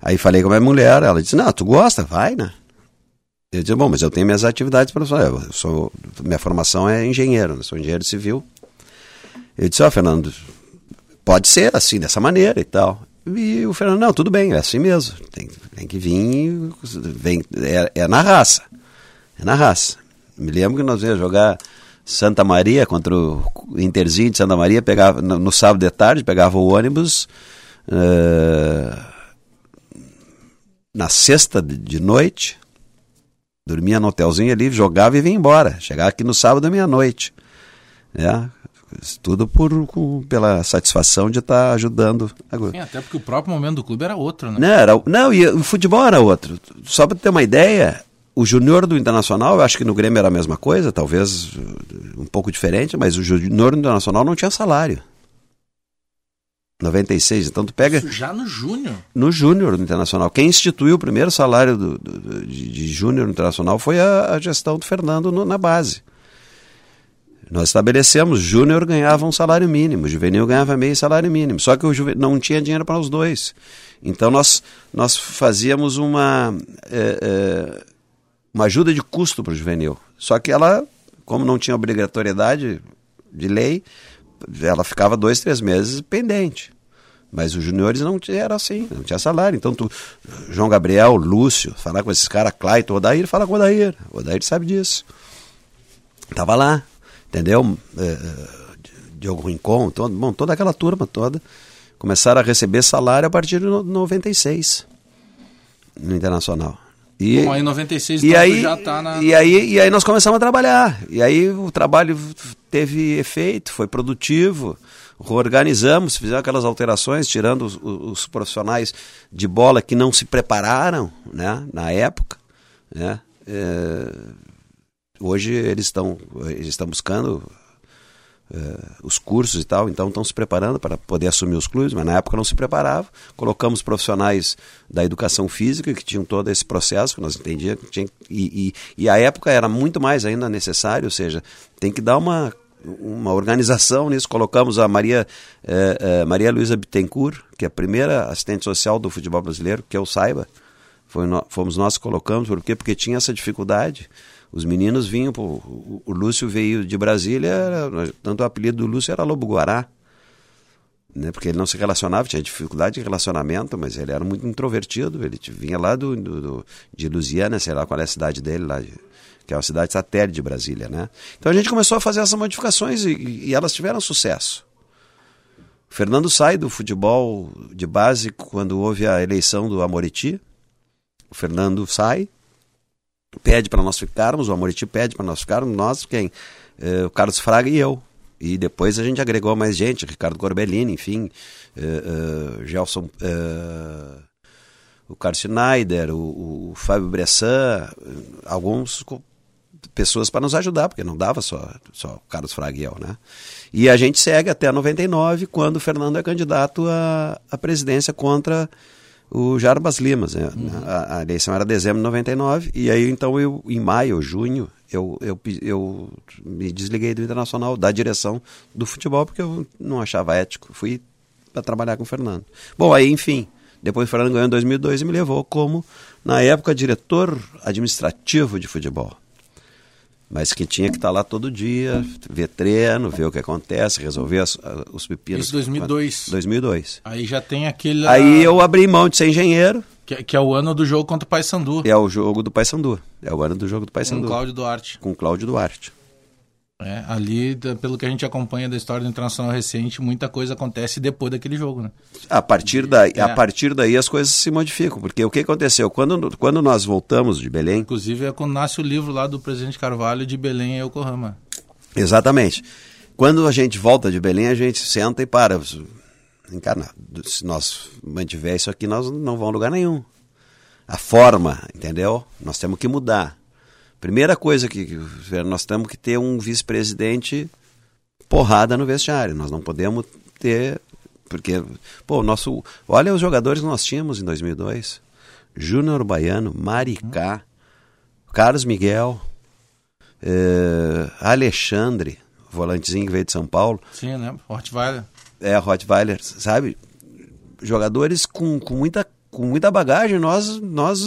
Aí falei com a minha mulher, ela disse, não, tu gosta, vai, né? Eu disse, bom, mas eu tenho minhas atividades profissionais. Eu sou, minha formação é engenheiro, né? sou engenheiro civil. Eu disse, ó, oh, Fernando, pode ser assim, dessa maneira e tal. E o Fernando, não, tudo bem, é assim mesmo. Tem, tem que vir, vem, é, é, na raça. É na raça. Me lembro que nós íamos jogar Santa Maria contra o Interzinho de Santa Maria, pegava, no, no sábado de tarde, pegava o ônibus. Uh, na sexta de noite, dormia no hotelzinho ali, jogava e vinha embora. Chegava aqui no sábado meia-noite. É, tudo por, com, pela satisfação de estar tá ajudando. Sim, até porque o próprio momento do clube era outro, né? Não, era, não e o futebol era outro. Só para ter uma ideia, o júnior do Internacional, eu acho que no Grêmio era a mesma coisa, talvez um pouco diferente, mas o júnior do Internacional não tinha salário. 96, então tu pega. Isso já no Júnior? No Júnior do Internacional. Quem instituiu o primeiro salário do, do, de, de Júnior Internacional foi a, a, gestão do Fernando no, na base. Nós estabelecemos, Júnior ganhava um salário mínimo, Juvenil ganhava meio salário mínimo. Só que o Juvenil não tinha dinheiro para os dois. Então nós, nós fazíamos uma, é, é, uma ajuda de custo para o Juvenil. Só que ela, como não tinha obrigatoriedade de lei, ela ficava dois, três meses pendente. Mas os juniores não era assim, não tinha salário. Então, tu, João Gabriel, Lúcio, falar com esses caras, Clayton, Odair, fala com o Odair. O Odair sabe disso. Tava lá, entendeu? É, Diogo Rincon, todo, bom, toda aquela turma toda. Começaram a receber salário a partir de 96 no Internacional. E, Bom, aí 96 e então aí, já tá na. E aí, e aí nós começamos a trabalhar. E aí o trabalho teve efeito, foi produtivo. Reorganizamos, fizemos aquelas alterações, tirando os, os profissionais de bola que não se prepararam né, na época. Né? É, hoje eles estão, eles estão buscando Uh, os cursos e tal, então estão se preparando para poder assumir os clubes, mas na época não se preparava. Colocamos profissionais da educação física que tinham todo esse processo que nós entendíamos, tinha, e, e, e a época era muito mais ainda necessário, ou seja, tem que dar uma, uma organização nisso. Colocamos a Maria, uh, uh, Maria Luísa Bittencourt, que é a primeira assistente social do futebol brasileiro, que eu saiba, foi no, fomos nós que colocamos, por quê? Porque tinha essa dificuldade os meninos vinham, pô, o, Lúcio veio de Brasília, tanto o apelido do Lúcio era Lobo Guará, né, porque ele não se relacionava, tinha dificuldade de relacionamento, mas ele era muito introvertido, ele vinha lá do, do, do de Lusiana, sei lá qual é a cidade dele lá, de, que é uma cidade satélite de Brasília, né? Então a gente começou a fazer essas modificações e, e elas tiveram sucesso. O Fernando sai do futebol de base quando houve a eleição do Amoriti. O Fernando sai, pede para nós ficarmos, o Amoriti pede para nós ficarmos, nós quem? É, o Carlos Fraga e eu. E depois a gente agregou mais gente, Ricardo Corbellini, enfim, uh, Gelson, uh, o Carlos Schneider, o, o Fábio Bressan, alguns pessoas para nos ajudar, porque não dava só, só Carlos Fraga e eu, né? E a gente segue até 99, quando o Fernando é candidato à presidência contra o Jarbas Limas. Né? Uhum. A, a, eleição era dezembro de 99, e aí então eu, em maio, junho, eu, eu, eu me desliguei do Internacional, da direção do futebol, porque eu não achava ético. Fui para trabalhar com o Fernando. Bom, aí enfim, depois o Fernando ganhou em 2002 e me levou como, na época, diretor administrativo de futebol. Mas que tinha que estar lá todo dia, ver treino, ver o que acontece, resolver as- os pepinos. Isso 2002. 2002. Aí já tem aquele. Aí eu abri mão de ser engenheiro, Que, que é o ano do jogo contra o Paysandu. é o jogo do Paysandu. É o ano do jogo do Com o Paysandu. Cláudio Duarte. Com o Cláudio Duarte. É, ali, pelo que a gente acompanha da história do Internacional recente, muita coisa acontece depois daquele jogo, né? A partir, daí, É. a partir daí as coisas se modificam, porque o que aconteceu? Quando, quando nós voltamos de Belém, Inclusive é quando nasce o livro lá do presidente Carvalho de Belém e Yokohama. exatamente, quando a gente volta de Belém, a gente senta e para. Encarna, se nós mantiver isso aqui, nós não vamos a lugar nenhum. A forma, entendeu? Nós temos que mudar. Primeira coisa que nós temos que ter um vice-presidente porrada no vestiário. Nós não podemos ter. Porque, pô, nosso. Olha os jogadores que nós tínhamos em 2002: Júnior Baiano, Maricá, Carlos Miguel, eh, Alexandre, volantezinho que veio de São Paulo, Sim, né? Rottweiler. é, Rottweiler, sabe? Jogadores com, com, muita, com muita bagagem, nós, nós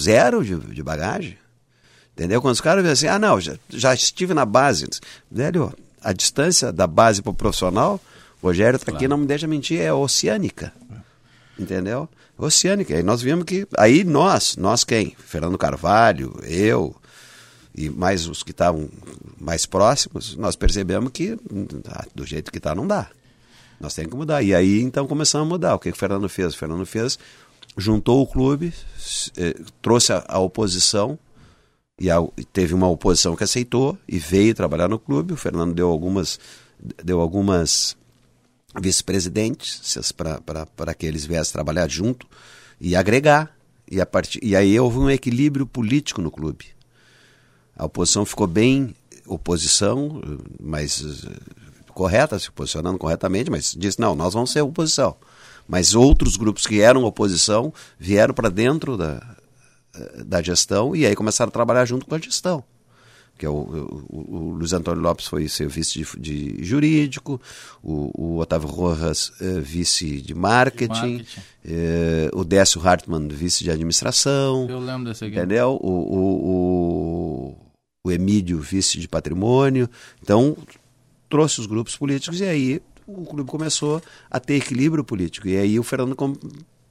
zero de, de bagagem. Entendeu? Quando os caras dizem assim, ah, não, já, já estive na base. Velho, a distância da base para o profissional, o Rogério tá aqui, não me deixa mentir, é oceânica. Entendeu? Oceânica. E nós vimos que. Aí nós, nós quem? Fernando Carvalho, eu e mais os que estavam mais próximos, nós percebemos que ah, do jeito que está não dá. Nós temos que mudar. E aí então começamos a mudar. O que, que o Fernando fez? O Fernando fez, juntou o clube, eh, trouxe a, a oposição, e teve uma oposição que aceitou e veio trabalhar no clube. O Fernando deu algumas, deu algumas vice-presidentes para que eles viessem trabalhar junto e agregar. E, a partir, e aí houve um equilíbrio político no clube. A oposição ficou bem oposição, mas eh, correta, se posicionando corretamente, mas disse, não, nós vamos ser oposição. Mas outros grupos que eram oposição vieram para dentro da, da gestão e aí começaram a trabalhar junto com a gestão. Que é o, o, o Luiz Antônio Lopes foi ser vice de, de jurídico, o, o Otávio Rojas eh, vice de marketing, marketing. eh, o Décio Hartmann vice de administração. Eu lembro desse aqui. Entendeu? O, o, o, Emílio, vice de patrimônio. Então, trouxe os grupos políticos e aí o clube começou a ter equilíbrio político. E aí o Fernando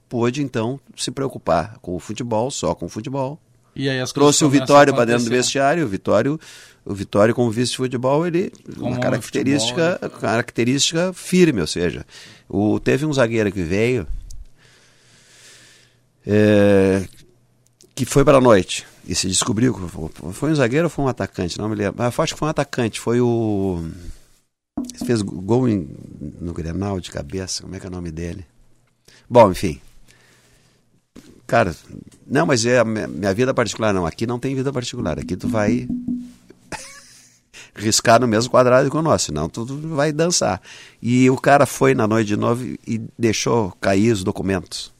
pôde, então, se preocupar com o futebol, só com o futebol. E aí as Trouxe o Vitório para dentro do vestiário. O Vitório, o Vitório como vice de futebol, ele Como uma característica, futebol, né? característica firme, ou seja, o, teve um zagueiro que veio é, que foi para a noite e se descobriu que foi um zagueiro ou foi um atacante, não me lembro. Mas acho que foi um atacante, foi o fez gol em- no Grenal de cabeça, como é que é o nome dele? Bom, enfim. Cara, não, mas é minha minha vida particular, não. Aqui não tem vida particular. Aqui tu vai riscar no mesmo quadrado que o nosso, senão tu vai dançar. E o cara foi na noite de novo e deixou cair os documentos.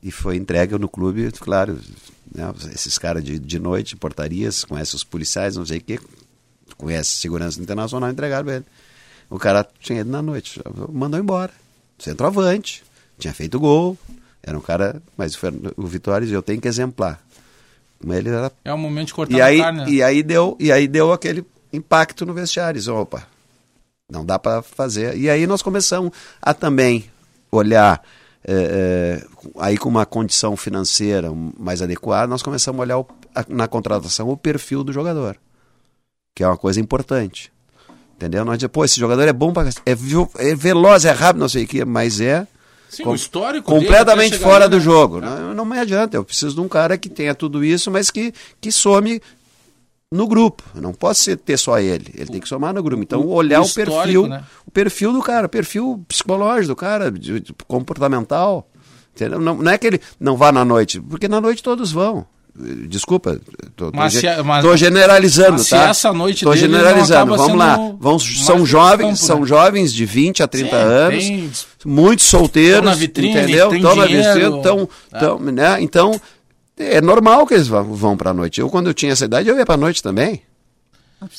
E foi entregue no clube, claro. né, esses caras de, de noite, portarias, conhecem os policiais, não sei o quê, conhece segurança internacional, entregaram ele. O cara tinha ido na noite, mandou embora. Centroavante, tinha feito gol. Era um cara, mas o o Vitória, eu tenho que exemplar. Como ele era É o momento de cortar e a aí, carne. né? e aí deu e aí deu aquele impacto no vestiário. Opa, não dá para fazer. E aí nós começamos a também olhar eh, eh, aí com uma condição financeira mais adequada, nós começamos a olhar o- a- na contratação o perfil do jogador, que é uma coisa importante. Entendeu? Nós dizemos, pô, esse jogador é bom para é, é veloz, é rápido, não sei o que, mas é Sim, com- o histórico completamente fora ali, do né? jogo. Não, não me adianta, eu preciso de um cara que tenha tudo isso, mas que, que some no grupo. Não posso ser, ter só ele, ele tem que somar no grupo. Então, o- olhar o o, perfil, né? o perfil do cara, o perfil psicológico do cara, de- de- comportamental. Entendeu? Não, não é que ele não vá na noite, porque na noite todos vão. Desculpa, tô generalizando, mas se tá? essa noite não generalizando. Vamos lá. Vão, são jovens, campo, são né? jovens de 20 a 30 Sim, anos, tem- muitos solteiros, na vitrine, entendeu? Estão na vitrine, estão, estão, né? Então, é normal que eles vão, vão para a noite. Eu, quando eu tinha essa idade, eu ia para a noite também.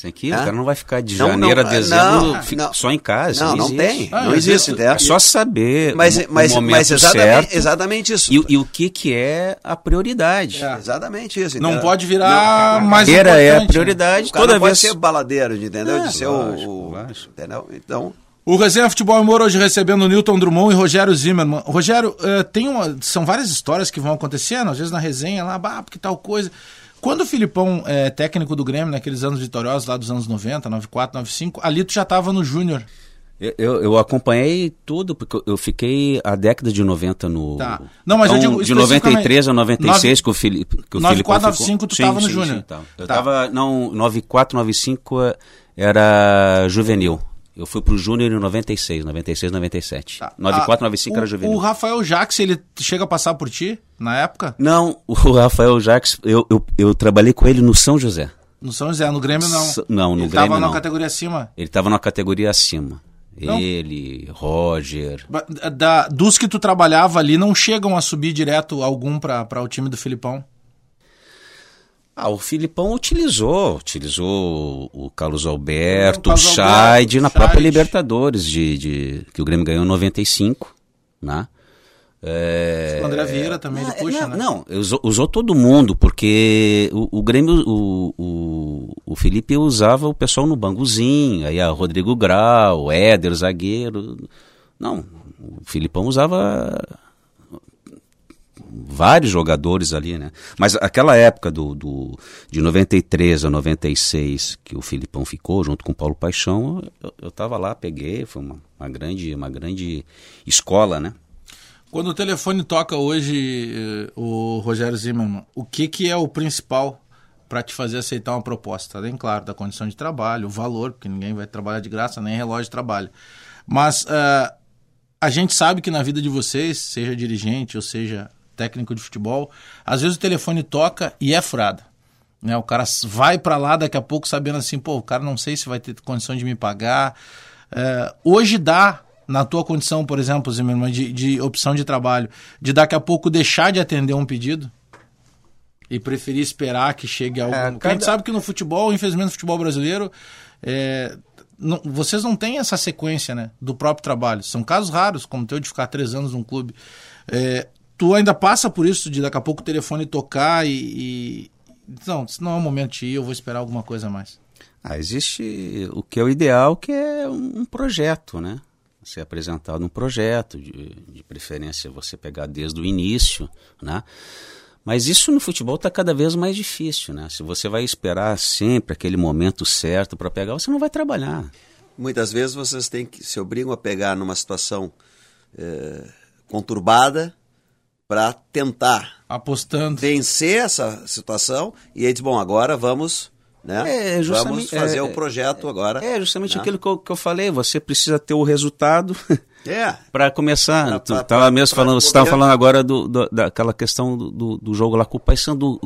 Tem que ir, o cara não vai ficar de Não, janeiro não, a dezembro não, não. só em casa. Não, não existe. tem. Ah, não existe, isso- entendeu? É só saber Mas, o, o mas, momento mas exatamente, certo exatamente isso. e, o- e o que, que é a prioridade. É. Exatamente isso. Não entendeu? pode virar mais Carreira é a né? prioridade. O cara Toda não pode vez. ser baladeiro, entendeu? É, de ser lógico, o, o- lógico. Entendeu? Então, O Resenha Futebol e Humor hoje recebendo o Newton Drummond e Rogério Zimmermann. Rogério, eh, tem uma, são várias histórias que vão acontecendo, às vezes na resenha lá, bah, porque tal coisa. Quando o Filipão é técnico do Grêmio, naqueles anos vitoriosos lá dos anos 90, 94, 95, ali tu já tava no Júnior. Eu, eu, eu acompanhei tudo, porque eu- eu fiquei a década de 90 no. Tá. Não, mas eu Então, digo De especificamente- 93 a 96 Nove- que o Felipe. Que o 94, Filipão ficou. 95 tu Sim, tava no Júnior. tava. Eu Tá. tava. Não, 94, 95 era juvenil. Eu fui pro Júnior em 96, 96, 97. Tá. 94, Ah, 95 o- era juvenil. O Rafael Jax, ele chega a passar por ti na época? Não, o Rafael Jacques, eu, eu, eu trabalhei com ele no São José. No São José, no Grêmio não. S- não, no ele Grêmio tava na não. categoria acima. Ele estava na categoria acima. Não. Ele, Roger. Da, dos que tu trabalhava ali, não chegam a subir direto algum para o time do Filipão? Ah, o Filipão utilizou, utilizou o Carlos Alberto, o Carlos Scheid na própria. Libertadores, de, de, que o Grêmio ganhou em 95, né? É... O André Vieira também, Não, puxa, não, né? Não, usou, usou todo mundo, porque o, o Grêmio, o, o, o Felipe usava o pessoal no banguzinho, aí a Rodrigo Grau, o Éder, o zagueiro. Não, o Filipão usava vários jogadores ali, né? Mas aquela época do, do, de 93 a 96 que o Filipão ficou junto com o Paulo Paixão, eu, eu tava lá, peguei, foi uma, uma grande, uma grande escola, né? Quando o telefone toca hoje, eh, o Rogério Zimmermann, o que, que é o principal para te fazer aceitar uma proposta? Além, claro, da condição de trabalho, o valor, porque ninguém vai trabalhar de graça, nem relógio de trabalho. Mas ah, a gente sabe que na vida de vocês, seja dirigente ou seja técnico de futebol, às vezes o telefone toca e é furado. Né? O cara vai para lá daqui a pouco sabendo assim, pô, o cara não sei se vai ter condição de me pagar. É, hoje dá, na tua condição, por exemplo, Zimmermann, de, de opção de trabalho, de daqui a pouco deixar de atender um pedido e preferir esperar que chegue algum. Porque A gente cada- sabe que no futebol, infelizmente no futebol brasileiro, é, não- vocês não têm essa sequência né, do próprio trabalho. São casos raros, como o teu de ficar três anos num clube. É, tu ainda passa por isso de daqui a pouco o telefone tocar e, e- Não, se não é o momento de ir, eu vou esperar alguma coisa a mais. Ah, existe o que é o ideal, que é um, projeto, né? Ser apresentado um projeto, de, de preferência você pegar desde o início, né? Mas isso no futebol está cada vez mais difícil, né? Se você vai esperar sempre aquele momento certo para pegar, você não vai trabalhar. muitas vezes vocês têm que se obrigam a pegar numa situação eh, conturbada para tentar Apostando. vencer essa situação e aí diz, bom, agora vamos, né? É, vamos justamente- fazer é, o projeto agora. É justamente né? aquilo que eu, que eu falei, você precisa ter o resultado É. para começar. Pra- tu pra- tava pra- mesmo pra falando, você estava falando agora do, do- daquela questão do, do, do jogo lá com o Paysandu.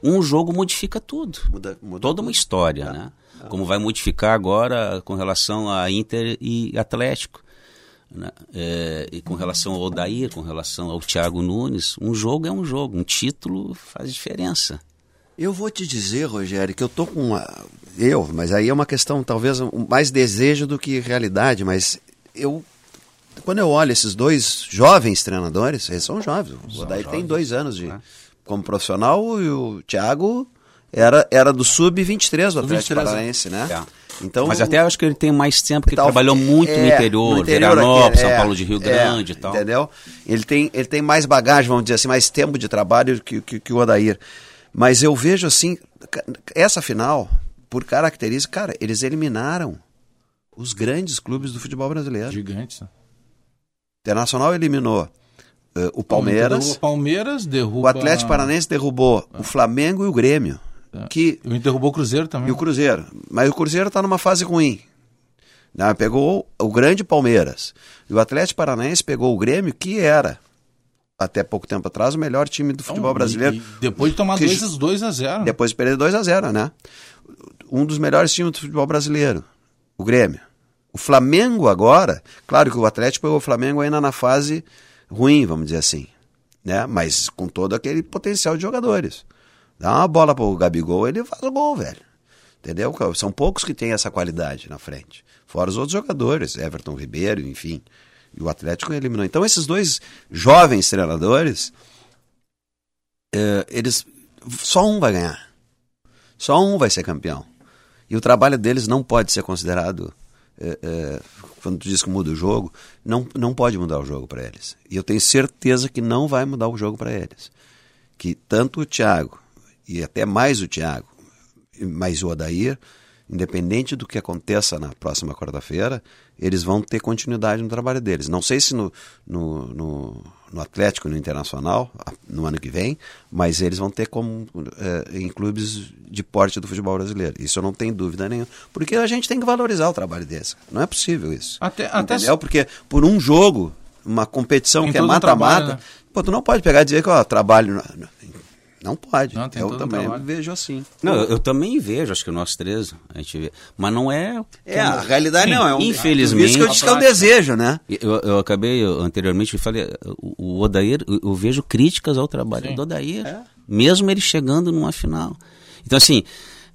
Um jogo modifica tudo. Muda- muda Toda tudo. uma história, né? Como vai modificar agora com relação a Inter e Atlético. Né? É, e com relação ao Odair, com relação ao Thiago Nunes, um jogo é um jogo, um título faz diferença. Eu vou te dizer, Rogério, que eu tô com uma. Eu, mas aí é uma questão, talvez, mais desejo do que realidade, mas eu. Quando eu olho esses dois jovens treinadores, eles são jovens. O Odair tem dois anos de, como profissional e o Thiago era, era do Sub-23 do Atlético 23, Paranaense, né? É. Então, Mas até acho que ele tem mais tempo, porque Tal- ele trabalhou muito no é, interior, no interior Veranópolis, aqui, São é, Paulo de Rio é, Grande e tal. Entendeu? Ele tem, ele tem mais bagagem, vamos dizer assim, mais tempo de trabalho que, que, que o Odair. Mas eu vejo assim, essa final, por característica, cara, eles eliminaram os grandes clubes do futebol brasileiro. Gigantes. né? Internacional eliminou eh, o Palmeiras, o Palmeiras, derruba. o Atlético Paranaense derrubou o Flamengo e o Grêmio. Que E derrubou o Cruzeiro também. e o Cruzeiro. Mas o Cruzeiro está numa fase ruim. Né? Pegou o grande Palmeiras. E o Atlético Paranaense pegou o Grêmio, que era, até pouco tempo atrás, o melhor time do futebol Então, brasileiro. e- depois de tomar Que 2 2 a 0 Depois de perder 2 a 0 né? Um dos melhores times do futebol brasileiro. O Grêmio. O Flamengo agora, claro que o Atlético pegou o Flamengo ainda na fase ruim, vamos dizer assim. Né? Mas com todo aquele potencial de jogadores. Dá uma bola pro Gabigol, ele faz o gol, velho. Entendeu? São poucos que têm essa qualidade na frente. Fora os outros jogadores, Everton Ribeiro, enfim. E o Atlético eliminou. Então, esses dois jovens treinadores, eh, eles. Só um vai ganhar. Só um vai ser campeão. E o trabalho deles não pode ser considerado. Eh, eh, quando tu diz que muda o jogo, não, não pode mudar o jogo para eles. E eu tenho certeza que não vai mudar o jogo para eles. Que tanto o Thiago, e até mais o Thiago, mais o Odair, independente do que aconteça na próxima quarta-feira, eles vão ter continuidade no trabalho deles. Não sei se no, no, no, no Atlético, no Internacional, no ano que vem, mas eles vão ter como é, em clubes de porte do futebol brasileiro. Isso eu não tenho dúvida nenhuma. Porque a gente tem que valorizar o trabalho deles. Não é possível isso. Até, até Entendeu? Porque por um jogo, uma competição Tem que é mata-mata, né? tu não pode pegar e dizer que ó, trabalho. Não pode. Não, tem eu todo um também trabalho. vejo assim. Não, eu, eu também vejo, acho que nós três, a gente vê. Mas não é. É, a realidade Sim, não. É um, infelizmente- Isso que eu disse que é um desejo, né? Eu, eu acabei eu, anteriormente, eu falei, o, o Odair, eu, eu vejo críticas ao trabalho Sim. do Odair, mesmo ele chegando numa final. Então, assim,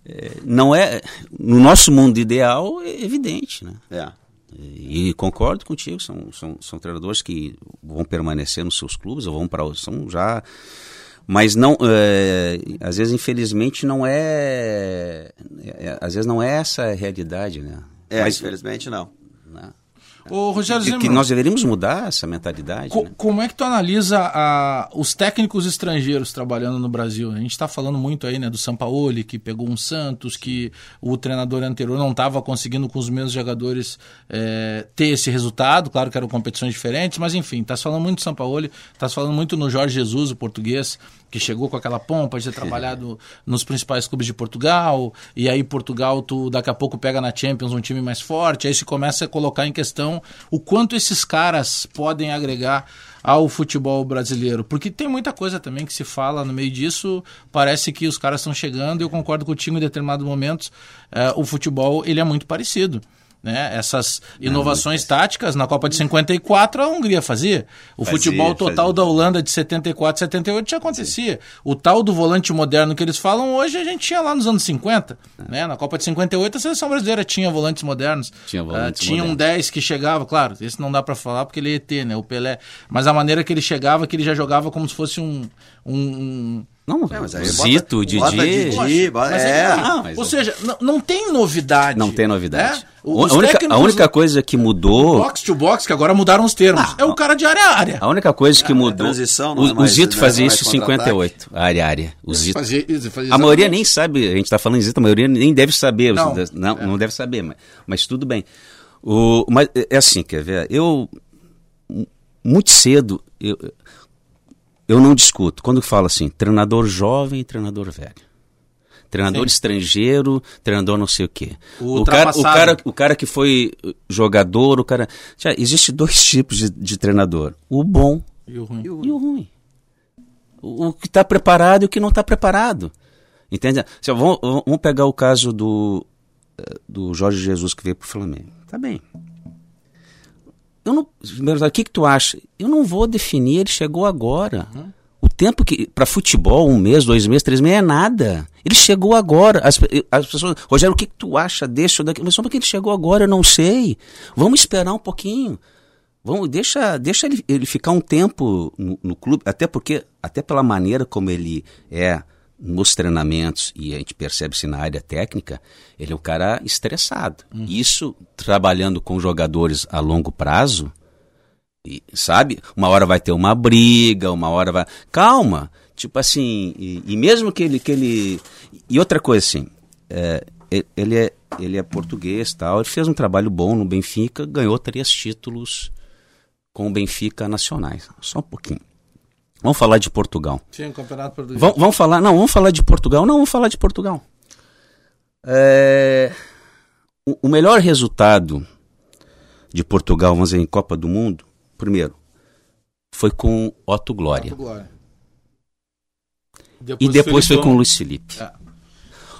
eh, não é. No nosso mundo ideal, é evidente, né? É. E concordo contigo, são, são, são treinadores que vão permanecer nos seus clubes, ou vão para outros, são já. Mas não, é, às vezes, infelizmente, não é, é- Às vezes não é essa a realidade, né? É, Mas, infelizmente não. né? Ô, Rogério Que, que nós deveríamos mudar essa mentalidade. Co- né? Como é que tu analisa a- os técnicos estrangeiros trabalhando no Brasil? A gente está falando muito aí né, do Sampaoli, que pegou um Santos, que o treinador anterior não estava conseguindo com os mesmos jogadores é, ter esse resultado. Claro que eram competições diferentes, mas enfim, está falando muito do Sampaoli, está falando muito no Jorge Jesus, o português, que chegou com aquela pompa de ter trabalhado nos principais clubes de Portugal, e aí Portugal tu daqui a pouco pega na Champions um time mais forte, aí se começa a colocar em questão o quanto esses caras podem agregar ao futebol brasileiro, porque tem muita coisa também que se fala no meio disso, parece que os caras estão chegando, e eu concordo contigo em determinados momentos, eh, o futebol ele é muito parecido. Né? Essas inovações táticas na Copa de 54 a Hungria fazia. O Fazia, futebol total fazia. da Holanda de 74, 78 já acontecia. O tal do volante moderno que eles falam hoje a gente tinha lá nos anos 50. Né? Na Copa de 58 a seleção brasileira tinha volantes modernos. Tinha volantes Ah, tinha um modernos. 10 que chegava, claro, esse não dá pra falar porque ele é ET, né? O Pelé. Mas a maneira que ele chegava, que ele já jogava como se fosse um. um, um- Não, É, mas aí o bota- Zito, o Didi. bota Didi, bota- Mas é. não, mas ou é. seja, não, não tem novidade. Não tem novidade. né? Os a, única, a única coisa que mudou. Box to box, que agora mudaram os termos. Ah, é o cara de área a área. A única coisa que mudou. transição não o, é o mais- Zito não é fazia isso em contra-ataque. 58, área a área. O Zito. Fazia- fazia A maioria nem sabe, a gente está falando em Zito, a maioria nem deve saber. Não. Não, não, deve saber, mas, mas tudo bem. O, mas é é assim, quer ver? Eu, muito cedo, eu, eu não discuto. Quando eu falo assim, treinador jovem e treinador velho. Treinador Sim. estrangeiro, treinador não sei o quê. O O cara, o, cara, o cara que foi jogador, o cara. Já, existe dois tipos de, de treinador: o bom E o ruim. e o ruim. O, o que está preparado e o que não está preparado. Entende? Assim, vamos, vamos pegar o caso do, eh, do Jorge Jesus que veio para o Flamengo. Tá bem. Eu não, o que, que tu acha? Eu não vou definir, ele chegou agora. O tempo que. Para futebol, um mês, dois meses, três meses, é nada. Ele chegou agora. As, as pessoas. Rogério, o que, que tu acha desse ou daquele? Mas só porque ele chegou agora, eu não sei. Vamos esperar um pouquinho. Vamos, deixa, deixa ele, ele ficar um tempo no, no clube, até porque, até pela maneira como ele é nos treinamentos, e a gente percebe se na área técnica, ele é um cara estressado. Isso, trabalhando com jogadores a longo prazo, e, sabe? Uma hora vai ter uma briga, uma hora vai. Calma! Tipo assim, e, e mesmo que ele, que ele. E outra coisa assim, é, ele, é, ele é português tal, ele fez um trabalho bom no Benfica, ganhou três títulos com o Benfica nacionais. Só um pouquinho. Vamos falar de Portugal. Tinha um campeonato português. Vamos, vamos falar, não, vamos falar de Portugal. Não, vamos falar de Portugal. É, o, o melhor resultado de Portugal, vamos dizer, em Copa do Mundo, primeiro, foi com Otto Glória. Glória. E depois foi com o Luiz Felipe. É.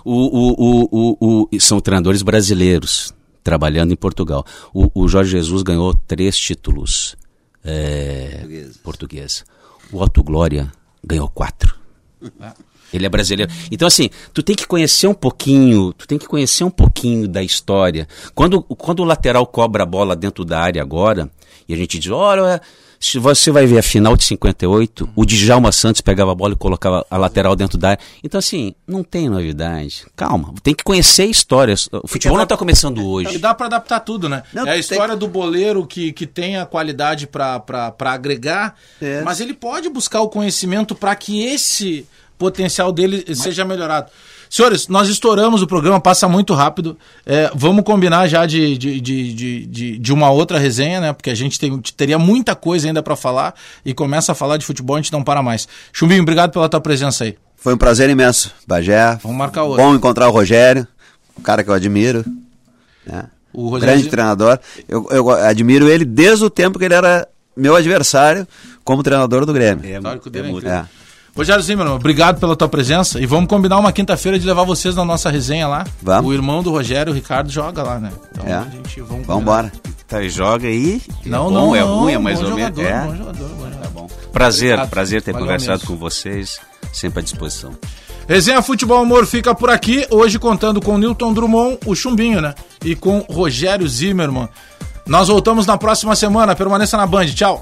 O, o, o, são treinadores brasileiros trabalhando em Portugal. O, o Jorge Jesus ganhou três títulos é, Portugueses. portugueses. O Otto Glória ganhou quatro. Ele é brasileiro. Então, assim, tu tem que conhecer um pouquinho, tu tem que conhecer um pouquinho da história. Quando, quando o lateral cobra a bola dentro da área agora, e a gente diz, olha, se você vai ver a final de 58, o Djalma Santos pegava a bola e colocava a lateral dentro da área. Então, assim, não tem novidade. Calma, tem que conhecer a história. O futebol não está começando E hoje. dá pra adaptar tudo, né? Não, é a tem- história do boleiro que, que tem a qualidade pra agregar, É. mas ele pode buscar o conhecimento pra que esse potencial dele seja melhorado. Senhores, nós estouramos o programa, passa muito rápido. É, vamos combinar já de, de, de, de, de- de uma outra resenha, né? Porque a gente tem, teria muita coisa ainda pra falar e começa a falar de futebol, a gente não para mais. Chumbinho, obrigado pela tua presença aí. Foi um prazer imenso, Bagé. Vamos marcar outro. Bom encontrar o Rogério, um cara que eu admiro. né? O Rogério Grande treinador. Eu, eu admiro ele desde o tempo que ele era meu adversário como treinador do Grêmio. É, é muito- incrível. É. Rogério Zimmermann, obrigado pela tua presença e vamos combinar uma quinta-feira de levar vocês na nossa resenha lá. Vamos. O irmão do Rogério, o Ricardo, joga lá, né? Então É. a gente vamos combinar. Vambora. Tá, joga aí. Não, é não, bom, é não, ruim, é mais ou menos. É. bom jogador, bom jogador. Tá bom. Prazer, Obrigado. prazer ter Valeu conversado mesmo. com vocês. Sempre à disposição. Resenha Futebol Humor fica por aqui, hoje contando com Newton Drummond, o Chumbinho, né? E com Rogério Zimmermann. Nós voltamos na próxima semana, permaneça na Band, tchau.